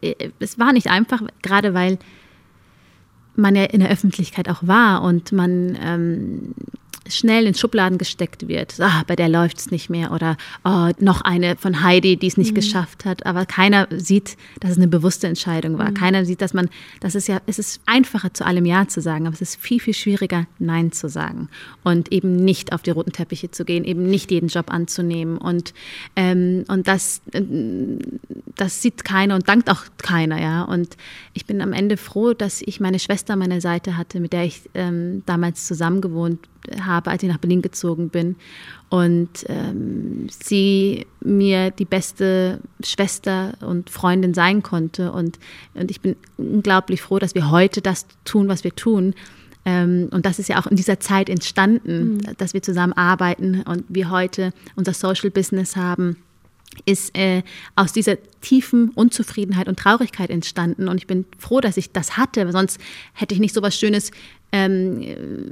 äh, es war nicht einfach, gerade weil man ja in der Öffentlichkeit auch war und man ähm, schnell in Schubladen gesteckt wird. Ah, bei der läuft es nicht mehr oder oh, noch eine von Heidi, die es nicht mhm. geschafft hat. Aber keiner sieht, dass es eine bewusste Entscheidung war. Mhm. Keiner sieht, dass man, das ist ja, es ist einfacher zu allem Ja zu sagen, aber es ist viel, viel schwieriger, Nein zu sagen und eben nicht auf die roten Teppiche zu gehen, eben nicht jeden Job anzunehmen. Und, ähm, und das, äh, das sieht keiner und dankt auch keiner, ja. Und ich bin am Ende froh, dass ich meine Schwester an meiner Seite hatte, mit der ich ähm, damals zusammen gewohnt habe, als ich nach Berlin gezogen bin. Und ähm, sie mir die beste Schwester und Freundin sein konnte. Und, und ich bin unglaublich froh, dass wir heute das tun, was wir tun. Ähm, und das ist ja auch in dieser Zeit entstanden, mhm. dass wir zusammen arbeiten und wir heute unser Social Business haben ist äh, aus dieser tiefen Unzufriedenheit und Traurigkeit entstanden. Und ich bin froh, dass ich das hatte, sonst hätte ich nicht so was Schönes ähm,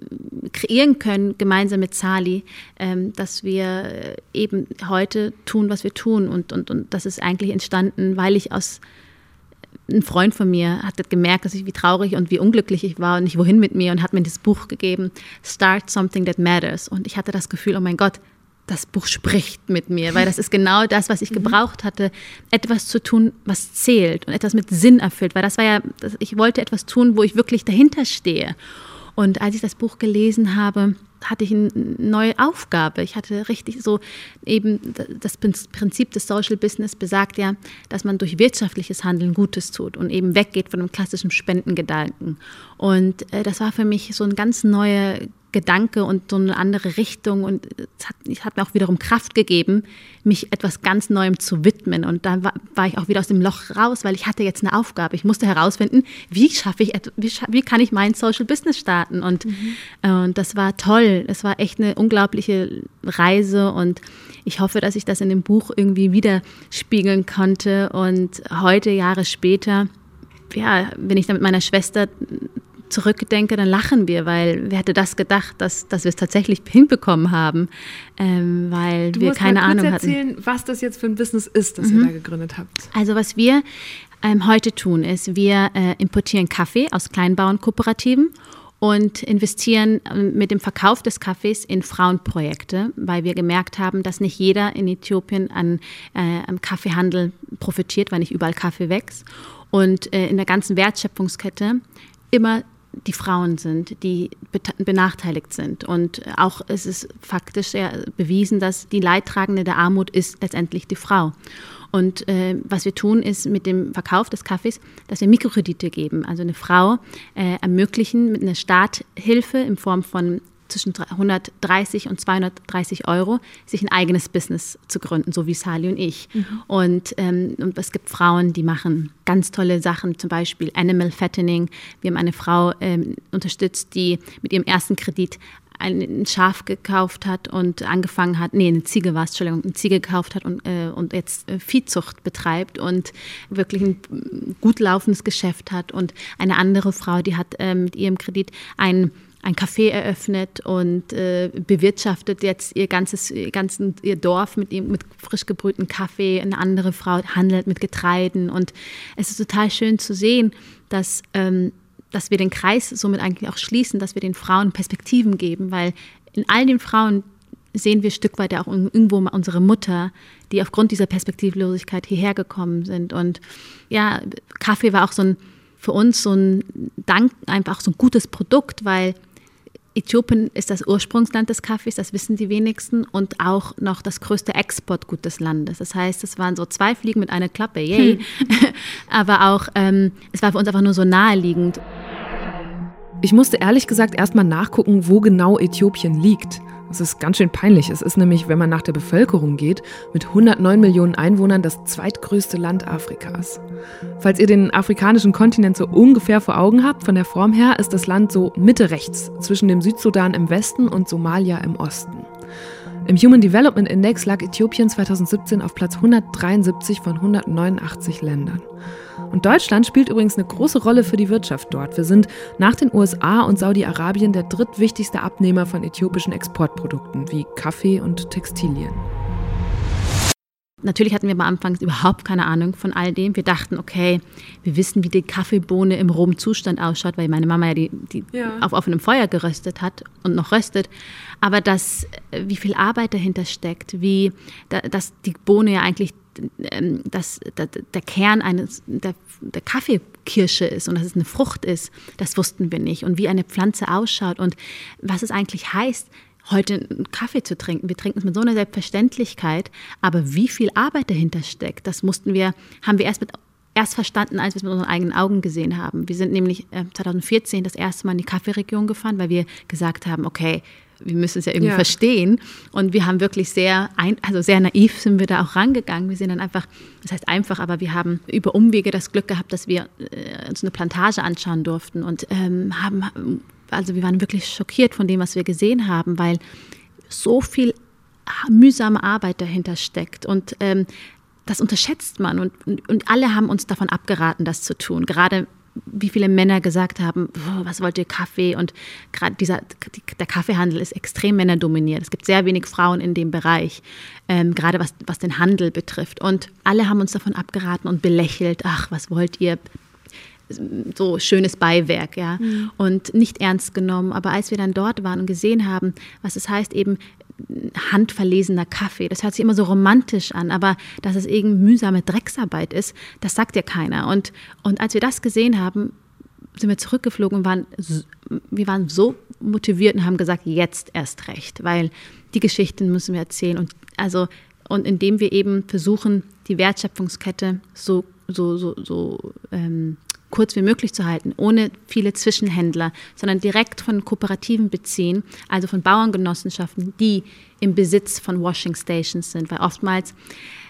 kreieren können, gemeinsam mit Sali, ähm, dass wir eben heute tun, was wir tun. Und, und, und das ist eigentlich entstanden, weil ich aus ein Freund von mir hat gemerkt, dass ich wie traurig und wie unglücklich ich war und nicht wohin mit mir und hat mir das Buch gegeben, Start Something That Matters. Und ich hatte das Gefühl, oh mein Gott, das Buch spricht mit mir, weil das ist genau das, was ich mhm. gebraucht hatte, etwas zu tun, was zählt und etwas mit Sinn erfüllt, weil das war ja, ich wollte etwas tun, wo ich wirklich dahinter stehe. Und als ich das Buch gelesen habe, hatte ich eine neue Aufgabe. Ich hatte richtig so eben das Prinzip des Social Business besagt ja, dass man durch wirtschaftliches Handeln Gutes tut und eben weggeht von dem klassischen Spendengedanken. Und äh, das war für mich so ein ganz neuer Gedanke und so eine andere Richtung und es hat, es hat mir auch wiederum Kraft gegeben, mich etwas ganz Neuem zu widmen. Und dann war, war, ich auch wieder aus dem Loch raus, weil ich hatte jetzt eine Aufgabe. Ich musste herausfinden, wie schaffe ich, wie, wie kann ich mein Social Business starten? Und, mhm. und das war toll. Es war echt eine unglaubliche Reise und ich hoffe, dass ich das in dem Buch irgendwie widerspiegeln konnte. Und heute, Jahre später, ja, wenn ich da mit meiner Schwester zurückdenke, dann lachen wir, weil wer hätte das gedacht, dass, dass wir es tatsächlich hinbekommen haben, ähm, weil du wir keine mal kurz Ahnung erzählen, hatten. was das jetzt für ein Business ist, das mhm. ihr da gegründet habt. Also was wir ähm, heute tun, ist, wir äh, importieren Kaffee aus Kleinbauernkooperativen und investieren ähm, mit dem Verkauf des Kaffees in Frauenprojekte, weil wir gemerkt haben, dass nicht jeder in Äthiopien an, äh, am Kaffeehandel profitiert, weil nicht überall Kaffee wächst. Und äh, in der ganzen Wertschöpfungskette immer die Frauen sind, die benachteiligt sind. Und auch es ist faktisch bewiesen, dass die Leidtragende der Armut ist letztendlich die Frau. Und äh, was wir tun, ist mit dem Verkauf des Kaffees, dass wir Mikrokredite geben. Also eine Frau äh, ermöglichen mit einer Starthilfe in Form von zwischen 130 und 230 Euro, sich ein eigenes Business zu gründen, so wie Sali und ich. Mhm. Und, ähm, und es gibt Frauen, die machen ganz tolle Sachen, zum Beispiel Animal Fattening. Wir haben eine Frau ähm, unterstützt, die mit ihrem ersten Kredit ein Schaf gekauft hat und angefangen hat, nee, eine Ziege war es, Entschuldigung, eine Ziege gekauft hat und, äh, und jetzt äh, Viehzucht betreibt und wirklich ein gut laufendes Geschäft hat. Und eine andere Frau, die hat äh, mit ihrem Kredit ein ein Café eröffnet und äh, bewirtschaftet jetzt ihr ganzes, ihr, ganzen, ihr Dorf mit, mit frisch gebrühten Kaffee. Eine andere Frau handelt mit Getreiden. Und es ist total schön zu sehen, dass, ähm, dass wir den Kreis somit eigentlich auch schließen, dass wir den Frauen Perspektiven geben, weil in all den Frauen sehen wir Stück weit auch irgendwo unsere Mutter, die aufgrund dieser Perspektivlosigkeit hierher gekommen sind. Und ja, Kaffee war auch so ein, für uns so ein Dank, einfach so ein gutes Produkt, weil Äthiopien ist das Ursprungsland des Kaffees, das wissen die wenigsten, und auch noch das größte Exportgut des Landes. Das heißt, es waren so zwei Fliegen mit einer Klappe, yay. Hm. Aber auch, ähm, es war für uns einfach nur so naheliegend. Ich musste ehrlich gesagt erstmal nachgucken, wo genau Äthiopien liegt. Das ist ganz schön peinlich. Es ist nämlich, wenn man nach der Bevölkerung geht, mit 109 Millionen Einwohnern das zweitgrößte Land Afrikas. Falls ihr den afrikanischen Kontinent so ungefähr vor Augen habt, von der Form her ist das Land so Mitte rechts zwischen dem Südsudan im Westen und Somalia im Osten. Im Human Development Index lag Äthiopien 2017 auf Platz 173 von 189 Ländern. Und Deutschland spielt übrigens eine große Rolle für die Wirtschaft dort. Wir sind nach den USA und Saudi-Arabien der drittwichtigste Abnehmer von äthiopischen Exportprodukten wie Kaffee und Textilien. Natürlich hatten wir am Anfang überhaupt keine Ahnung von all dem. Wir dachten, okay, wir wissen, wie die Kaffeebohne im rohen Zustand ausschaut, weil meine Mama ja die, die ja. auf offenem Feuer geröstet hat und noch röstet. Aber das, wie viel Arbeit dahinter steckt, wie dass die Bohne ja eigentlich dass der Kern eines, der, der Kaffeekirsche ist und dass es eine Frucht ist, das wussten wir nicht. Und wie eine Pflanze ausschaut und was es eigentlich heißt, heute einen Kaffee zu trinken. Wir trinken es mit so einer Selbstverständlichkeit, aber wie viel Arbeit dahinter steckt, das mussten wir, haben wir erst mit erst verstanden, als wir es mit unseren eigenen Augen gesehen haben. Wir sind nämlich 2014 äh, das erste Mal in die Kaffeeregion gefahren, weil wir gesagt haben, okay, wir müssen es ja irgendwie ja. verstehen. Und wir haben wirklich sehr, ein, also sehr naiv sind wir da auch rangegangen. Wir sind dann einfach, das heißt einfach, aber wir haben über Umwege das Glück gehabt, dass wir äh, uns eine Plantage anschauen durften und ähm, haben, also wir waren wirklich schockiert von dem, was wir gesehen haben, weil so viel mühsame Arbeit dahinter steckt und ähm, das unterschätzt man und, und, und alle haben uns davon abgeraten, das zu tun. Gerade wie viele Männer gesagt haben, was wollt ihr Kaffee? Und gerade dieser, der Kaffeehandel ist extrem männerdominiert. Es gibt sehr wenig Frauen in dem Bereich, ähm, gerade was, was den Handel betrifft. Und alle haben uns davon abgeraten und belächelt, ach, was wollt ihr? so schönes Beiwerk, ja, mhm. und nicht ernst genommen. Aber als wir dann dort waren und gesehen haben, was es heißt, eben handverlesener Kaffee. Das hört sich immer so romantisch an, aber dass es eben mühsame Drecksarbeit ist, das sagt ja keiner. Und, und als wir das gesehen haben, sind wir zurückgeflogen und waren, wir waren so motiviert und haben gesagt, jetzt erst recht, weil die Geschichten müssen wir erzählen. Und, also, und indem wir eben versuchen, die Wertschöpfungskette so, so, so, so ähm, kurz wie möglich zu halten, ohne viele Zwischenhändler, sondern direkt von Kooperativen beziehen, also von Bauerngenossenschaften, die im Besitz von Washing Stations sind, weil oftmals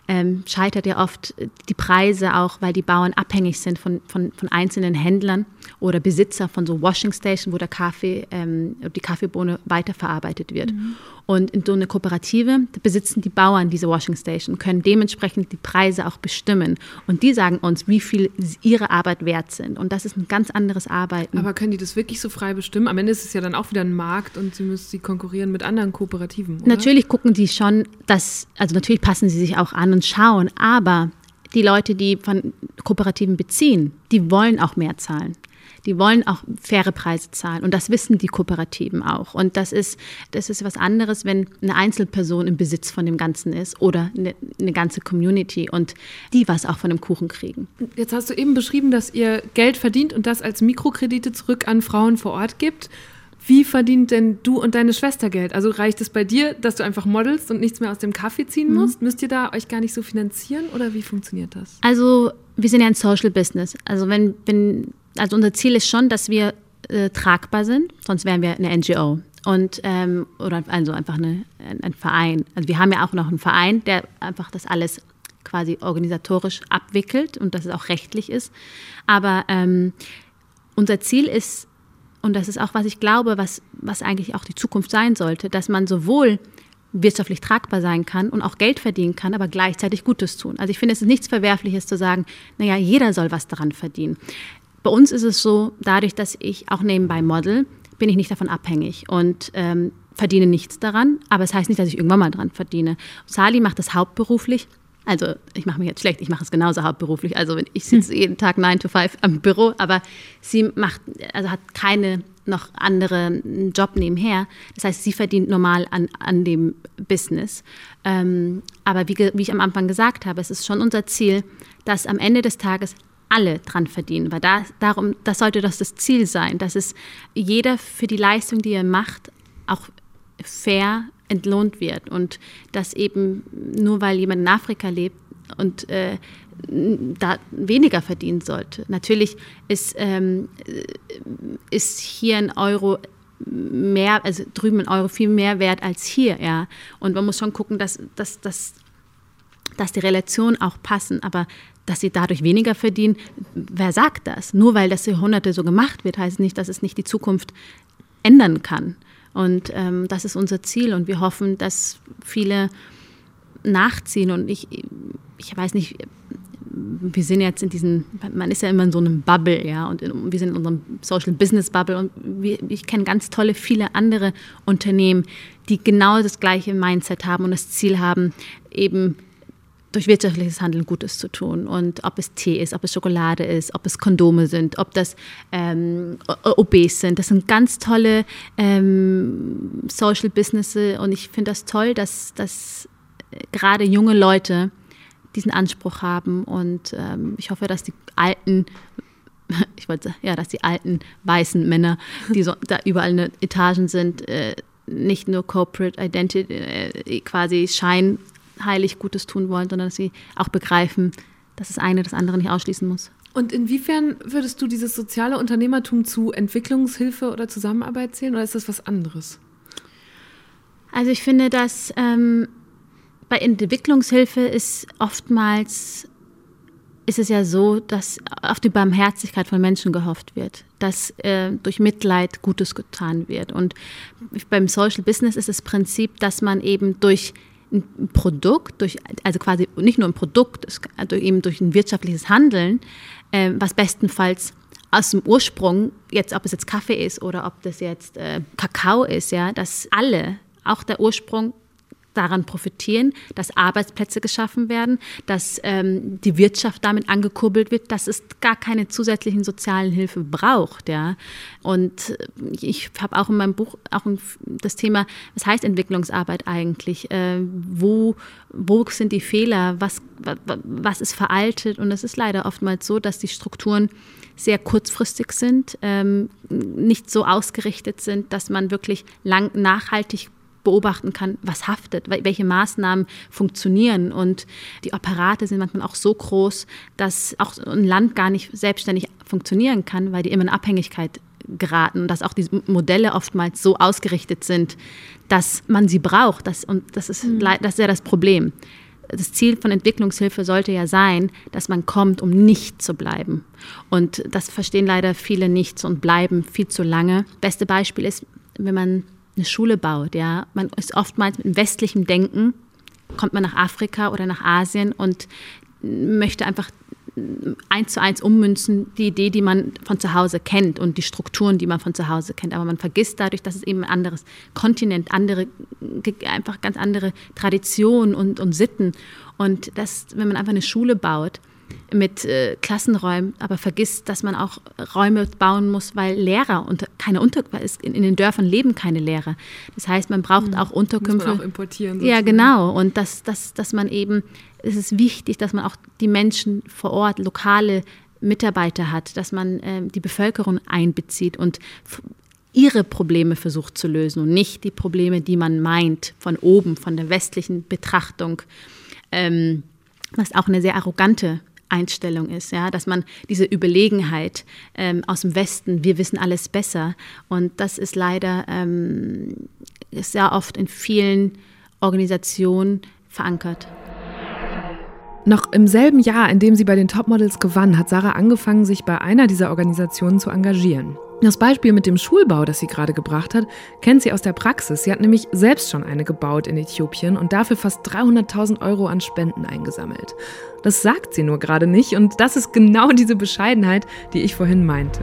ähm, scheitert ja oft die Preise auch, weil die Bauern abhängig sind von, von, von einzelnen Händlern oder Besitzer von so Washing Station, wo der Kaffee, ähm, die Kaffeebohne weiterverarbeitet wird. Mhm. Und in so eine Kooperative besitzen die Bauern diese Washing Station, können dementsprechend die Preise auch bestimmen. Und die sagen uns, wie viel ihre Arbeit wert sind. Und das ist ein ganz anderes Arbeiten. Aber können die das wirklich so frei bestimmen? Am Ende ist es ja dann auch wieder ein Markt und sie müssen sie konkurrieren mit anderen Kooperativen. Oder? Natürlich gucken die schon, dass, also natürlich passen sie sich auch an und schauen, aber die Leute, die von Kooperativen beziehen, die wollen auch mehr zahlen. Die wollen auch faire Preise zahlen und das wissen die Kooperativen auch. Und das ist, das ist was anderes, wenn eine Einzelperson im Besitz von dem Ganzen ist oder eine, eine ganze Community und die was auch von dem Kuchen kriegen. Jetzt hast du eben beschrieben, dass ihr Geld verdient und das als Mikrokredite zurück an Frauen vor Ort gibt. Wie verdient denn du und deine Schwester Geld? Also reicht es bei dir, dass du einfach modelst und nichts mehr aus dem Kaffee ziehen mhm. musst? Müsst ihr da euch gar nicht so finanzieren oder wie funktioniert das? Also wir sind ja ein Social Business. Also wenn, wenn also unser Ziel ist schon, dass wir äh, tragbar sind, sonst wären wir eine NGO. Und, ähm, oder also einfach eine, ein, ein Verein. Also wir haben ja auch noch einen Verein, der einfach das alles quasi organisatorisch abwickelt und dass es auch rechtlich ist. Aber ähm, unser Ziel ist, und das ist auch, was ich glaube, was, was eigentlich auch die Zukunft sein sollte, dass man sowohl wirtschaftlich tragbar sein kann und auch Geld verdienen kann, aber gleichzeitig Gutes tun. Also ich finde, es ist nichts Verwerfliches zu sagen, naja, jeder soll was daran verdienen. Bei uns ist es so, dadurch, dass ich auch nebenbei model, bin ich nicht davon abhängig und ähm, verdiene nichts daran. Aber es das heißt nicht, dass ich irgendwann mal dran verdiene. Sali macht das hauptberuflich. Also ich mache mich jetzt schlecht, ich mache es genauso hauptberuflich. Also ich sitze hm. jeden Tag 9 to 5 am Büro, aber sie macht, also hat keine noch andere Job nebenher. Das heißt, sie verdient normal an, an dem Business. Ähm, aber wie, wie ich am Anfang gesagt habe, es ist schon unser Ziel, dass am Ende des Tages alle dran verdienen, weil da, darum, das sollte das das Ziel sein, dass es jeder für die Leistung, die er macht, auch fair entlohnt wird und dass eben nur weil jemand in Afrika lebt und äh, da weniger verdienen sollte. Natürlich ist, ähm, ist hier ein Euro mehr, also drüben ein Euro viel mehr wert als hier, ja. Und man muss schon gucken, dass, dass, dass, dass die Relationen auch passen. Aber dass sie dadurch weniger verdienen, wer sagt das? Nur weil das Jahrhunderte so gemacht wird, heißt nicht, dass es nicht die Zukunft ändern kann. Und ähm, das ist unser Ziel und wir hoffen, dass viele nachziehen. Und ich, ich weiß nicht, wir sind jetzt in diesen, man ist ja immer in so einem Bubble, ja, und wir sind in unserem Social Business Bubble und wir, ich kenne ganz tolle, viele andere Unternehmen, die genau das gleiche Mindset haben und das Ziel haben, eben durch wirtschaftliches Handeln Gutes zu tun. Und ob es Tee ist, ob es Schokolade ist, ob es Kondome sind, ob das ähm, OBs sind. Das sind ganz tolle ähm, Social Businesses und ich finde das toll, dass, dass gerade junge Leute diesen Anspruch haben und ähm, ich hoffe, dass die alten ich wollte ja, dass die alten weißen Männer, die so, da überall in den Etagen sind, äh, nicht nur Corporate Identity äh, quasi Schein heilig Gutes tun wollen, sondern dass sie auch begreifen, dass das eine das andere nicht ausschließen muss. Und inwiefern würdest du dieses soziale Unternehmertum zu Entwicklungshilfe oder Zusammenarbeit zählen oder ist das was anderes? Also ich finde, dass ähm, bei Entwicklungshilfe ist oftmals ist es ja so, dass auf die Barmherzigkeit von Menschen gehofft wird, dass äh, durch Mitleid Gutes getan wird. Und beim Social Business ist das Prinzip, dass man eben durch ein Produkt, durch, also quasi nicht nur ein Produkt, also eben durch ein wirtschaftliches Handeln, äh, was bestenfalls aus dem Ursprung, jetzt ob es jetzt Kaffee ist oder ob das jetzt äh, Kakao ist, ja, dass alle, auch der Ursprung daran profitieren, dass Arbeitsplätze geschaffen werden, dass ähm, die Wirtschaft damit angekurbelt wird, dass es gar keine zusätzlichen sozialen Hilfe braucht. Ja. Und ich habe auch in meinem Buch auch das Thema, was heißt Entwicklungsarbeit eigentlich? Äh, wo, wo sind die Fehler? Was, was ist veraltet? Und es ist leider oftmals so, dass die Strukturen sehr kurzfristig sind, ähm, nicht so ausgerichtet sind, dass man wirklich lang nachhaltig beobachten kann, was haftet, welche Maßnahmen funktionieren. Und die Apparate sind manchmal auch so groß, dass auch ein Land gar nicht selbstständig funktionieren kann, weil die immer in Abhängigkeit geraten und dass auch diese Modelle oftmals so ausgerichtet sind, dass man sie braucht. Das, und das ist, mhm. das ist ja das Problem. Das Ziel von Entwicklungshilfe sollte ja sein, dass man kommt, um nicht zu bleiben. Und das verstehen leider viele nicht und bleiben viel zu lange. Beste Beispiel ist, wenn man eine Schule baut. Ja, man ist oftmals mit westlichem Denken kommt man nach Afrika oder nach Asien und möchte einfach eins zu eins ummünzen, die Idee, die man von zu Hause kennt und die Strukturen, die man von zu Hause kennt. Aber man vergisst dadurch, dass es eben ein anderes Kontinent, andere, einfach ganz andere Traditionen und, und Sitten. Und das, wenn man einfach eine Schule baut, mit äh, Klassenräumen, aber vergisst, dass man auch Räume bauen muss, weil Lehrer und keine Unter in, in den Dörfern leben keine Lehrer. Das heißt, man braucht mhm. auch Unterkünfte. Muss man auch importieren. Sozusagen. Ja, genau. Und dass, dass, dass man eben, es ist wichtig, dass man auch die Menschen vor Ort, lokale Mitarbeiter hat, dass man äh, die Bevölkerung einbezieht und ihre Probleme versucht zu lösen und nicht die Probleme, die man meint, von oben, von der westlichen Betrachtung. Ähm, was auch eine sehr arrogante Einstellung ist, ja, dass man diese Überlegenheit ähm, aus dem Westen, wir wissen alles besser. Und das ist leider ähm, sehr oft in vielen Organisationen verankert. Noch im selben Jahr, in dem sie bei den Topmodels gewann, hat Sarah angefangen, sich bei einer dieser Organisationen zu engagieren. Das Beispiel mit dem Schulbau, das sie gerade gebracht hat, kennt sie aus der Praxis. Sie hat nämlich selbst schon eine gebaut in Äthiopien und dafür fast 300.000 Euro an Spenden eingesammelt. Das sagt sie nur gerade nicht und das ist genau diese Bescheidenheit, die ich vorhin meinte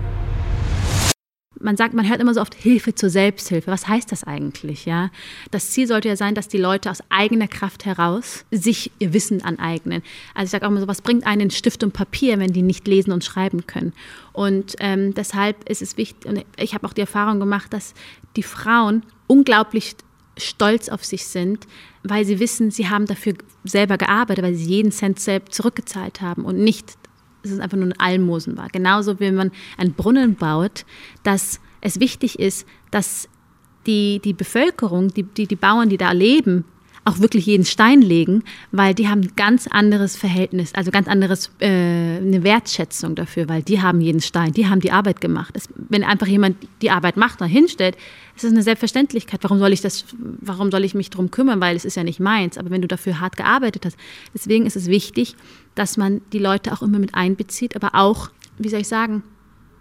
man sagt, man hört immer so oft Hilfe zur Selbsthilfe. Was heißt das eigentlich? Ja, das Ziel sollte ja sein, dass die Leute aus eigener Kraft heraus sich ihr Wissen aneignen. Also ich sage auch immer so, was bringt einen Stift und Papier, wenn die nicht lesen und schreiben können? Und ähm, deshalb ist es wichtig. Und ich habe auch die Erfahrung gemacht, dass die Frauen unglaublich stolz auf sich sind, weil sie wissen, sie haben dafür selber gearbeitet, weil sie jeden Cent selbst zurückgezahlt haben und nicht es einfach nur ein Almosen war. Genauso, wie man einen Brunnen baut, dass es wichtig ist, dass die, die Bevölkerung, die, die, die Bauern, die da leben, auch wirklich jeden Stein legen, weil die haben ein ganz anderes Verhältnis, also ganz anderes äh, eine Wertschätzung dafür, weil die haben jeden Stein, die haben die Arbeit gemacht. Das, wenn einfach jemand die Arbeit macht und hinstellt, ist das eine Selbstverständlichkeit. Warum soll ich das, warum soll ich mich darum kümmern, weil es ist ja nicht meins. Aber wenn du dafür hart gearbeitet hast, deswegen ist es wichtig, dass man die Leute auch immer mit einbezieht, aber auch, wie soll ich sagen,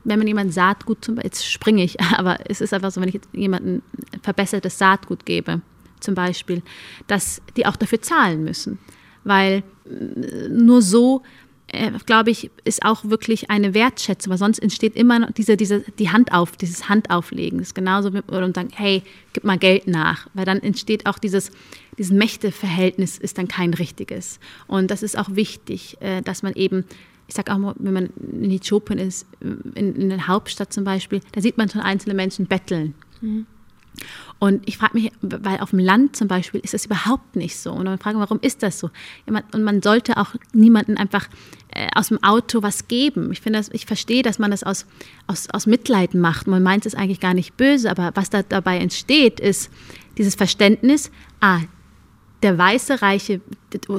wenn man jemand Saatgut zum Beispiel, jetzt springe ich, aber es ist einfach so, wenn ich jetzt jemandem verbessertes Saatgut gebe, zum Beispiel, dass die auch dafür zahlen müssen. Weil äh, nur so, äh, glaube ich, ist auch wirklich eine Wertschätzung, weil sonst entsteht immer noch diese, diese, die Hand auf, dieses Handauflegen. Das ist genauso und sagen, hey, gib mal Geld nach. Weil dann entsteht auch dieses, dieses Mächteverhältnis ist dann kein richtiges. Und das ist auch wichtig, äh, dass man eben ich sage auch mal, wenn man in Äthiopien ist, in, in der Hauptstadt zum Beispiel, da sieht man schon einzelne Menschen betteln. Mhm. Und ich frage mich, weil auf dem Land zum Beispiel ist das überhaupt nicht so. Und dann frage ich, warum ist das so? Und man sollte auch niemanden einfach äh, aus dem Auto was geben. Ich finde, ich verstehe, dass man das aus, aus, aus Mitleid macht. Man meint es eigentlich gar nicht böse, aber was da dabei entsteht, ist dieses Verständnis, ah, der weiße, reiche,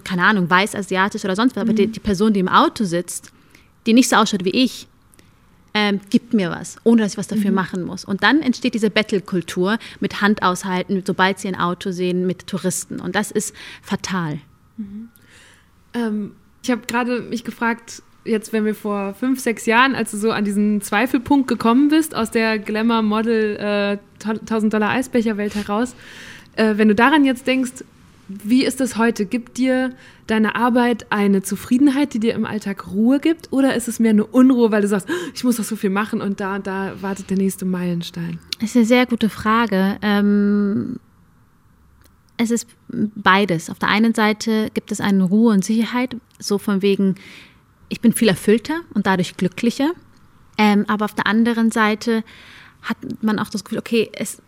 keine Ahnung, weiß, asiatisch oder sonst was, mhm. aber die, die Person, die im Auto sitzt, die nicht so ausschaut wie ich, ähm, gibt mir was, ohne dass ich was dafür mhm. machen muss. Und dann entsteht diese Battle-Kultur mit Hand aushalten, sobald sie ein Auto sehen, mit Touristen. Und das ist fatal. Mhm. Ähm, ich habe gerade mich gefragt, jetzt, wenn wir vor fünf, sechs Jahren, als du so an diesen Zweifelpunkt gekommen bist, aus der Glamour-Model äh, 1000 Dollar Eisbecher-Welt heraus, äh, wenn du daran jetzt denkst, wie ist das heute? Gibt dir deine Arbeit eine Zufriedenheit, die dir im Alltag Ruhe gibt? Oder ist es mehr eine Unruhe, weil du sagst, ich muss doch so viel machen und da und da wartet der nächste Meilenstein? Das ist eine sehr gute Frage. Ähm, es ist beides. Auf der einen Seite gibt es eine Ruhe und Sicherheit, so von wegen, ich bin viel erfüllter und dadurch glücklicher. Ähm, aber auf der anderen Seite hat man auch das Gefühl, okay, es,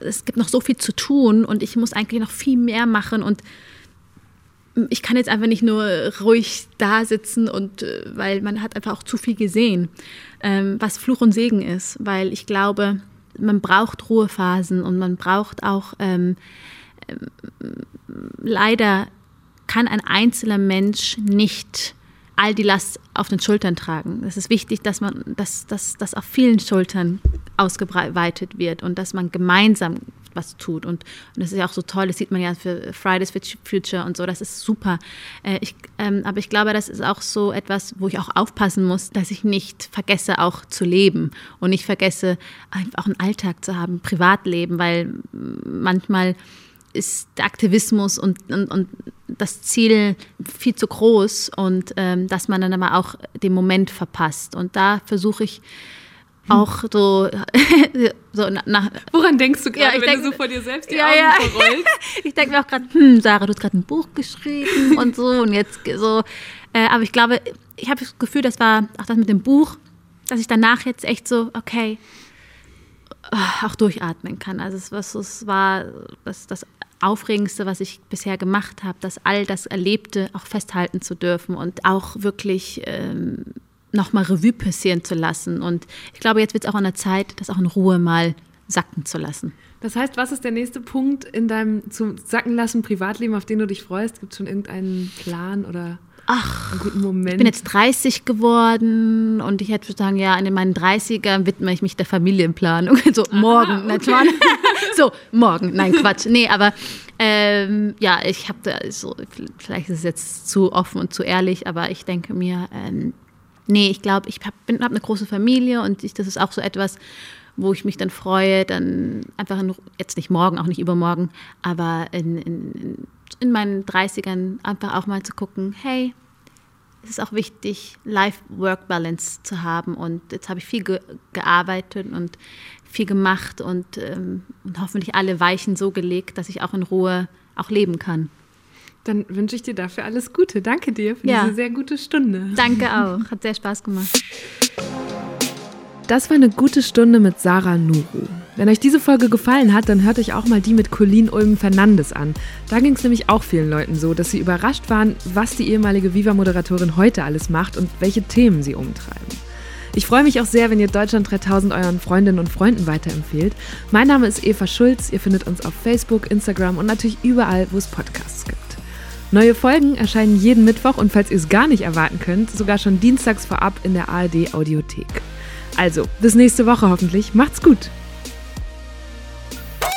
es gibt noch so viel zu tun und ich muss eigentlich noch viel mehr machen und ich kann jetzt einfach nicht nur ruhig da sitzen und äh, weil man hat einfach auch zu viel gesehen, ähm, was Fluch und Segen ist, weil ich glaube, man braucht Ruhephasen und man braucht auch ähm, ähm, leider kann ein einzelner Mensch nicht all die Last auf den Schultern tragen. Es ist wichtig, dass man, dass auf vielen Schultern ausgeweitet wird und dass man gemeinsam was tut. Und, und das ist ja auch so toll, das sieht man ja für Fridays for Future und so, das ist super. Äh, ich, ähm, aber ich glaube, das ist auch so etwas, wo ich auch aufpassen muss, dass ich nicht vergesse, auch zu leben und nicht vergesse, einfach auch einen Alltag zu haben, Privatleben, weil manchmal ist der Aktivismus und, und, und das Ziel viel zu groß und ähm, dass man dann aber auch den Moment verpasst. Und da versuche ich auch so, so nach. Woran denkst du gerade, ja, wenn denk, du so vor dir selbst die ja, Augen ja. verrollst? ich denke mir auch gerade, hm, Sarah, du hast gerade ein Buch geschrieben und so und jetzt so. Äh, aber ich glaube, ich habe das Gefühl, das war auch das mit dem Buch, dass ich danach jetzt echt so, okay, äh, auch durchatmen kann. Also es, was, es war das, das Aufregendste, was ich bisher gemacht habe, dass all das Erlebte auch festhalten zu dürfen und auch wirklich ähm, nochmal Revue passieren zu lassen. Und ich glaube, jetzt wird es auch an der Zeit, das auch in Ruhe mal sacken zu lassen. Das heißt, was ist der nächste Punkt in deinem zum Sacken lassen Privatleben, auf den du dich freust? Gibt es schon irgendeinen Plan oder Ach, einen guten Moment? Ich bin jetzt 30 geworden und ich hätte sagen, ja, in meinen 30ern widme ich mich der Familienplanung. So, Aha, morgen, okay. So, morgen. Nein, Quatsch. Nee, aber ähm, ja, ich habe da so, vielleicht ist es jetzt zu offen und zu ehrlich, aber ich denke mir, ähm, nee, ich glaube, ich habe hab eine große Familie und ich, das ist auch so etwas, wo ich mich dann freue, dann einfach in, jetzt nicht morgen, auch nicht übermorgen, aber in, in, in meinen 30ern einfach auch mal zu gucken, hey, es ist auch wichtig, Life-Work-Balance zu haben. Und jetzt habe ich viel ge gearbeitet und viel gemacht und, ähm, und hoffentlich alle Weichen so gelegt, dass ich auch in Ruhe auch leben kann. Dann wünsche ich dir dafür alles Gute. Danke dir für ja. diese sehr gute Stunde. Danke auch. Hat sehr Spaß gemacht. Das war eine gute Stunde mit Sarah Nuru. Wenn euch diese Folge gefallen hat, dann hört euch auch mal die mit Colleen Ulm Fernandes an. Da ging es nämlich auch vielen Leuten so, dass sie überrascht waren, was die ehemalige Viva-Moderatorin heute alles macht und welche Themen sie umtreiben. Ich freue mich auch sehr, wenn ihr Deutschland 3000 euren Freundinnen und Freunden weiterempfehlt. Mein Name ist Eva Schulz. Ihr findet uns auf Facebook, Instagram und natürlich überall, wo es Podcasts gibt. Neue Folgen erscheinen jeden Mittwoch und falls ihr es gar nicht erwarten könnt, sogar schon dienstags vorab in der ARD Audiothek. Also, bis nächste Woche hoffentlich. Macht's gut!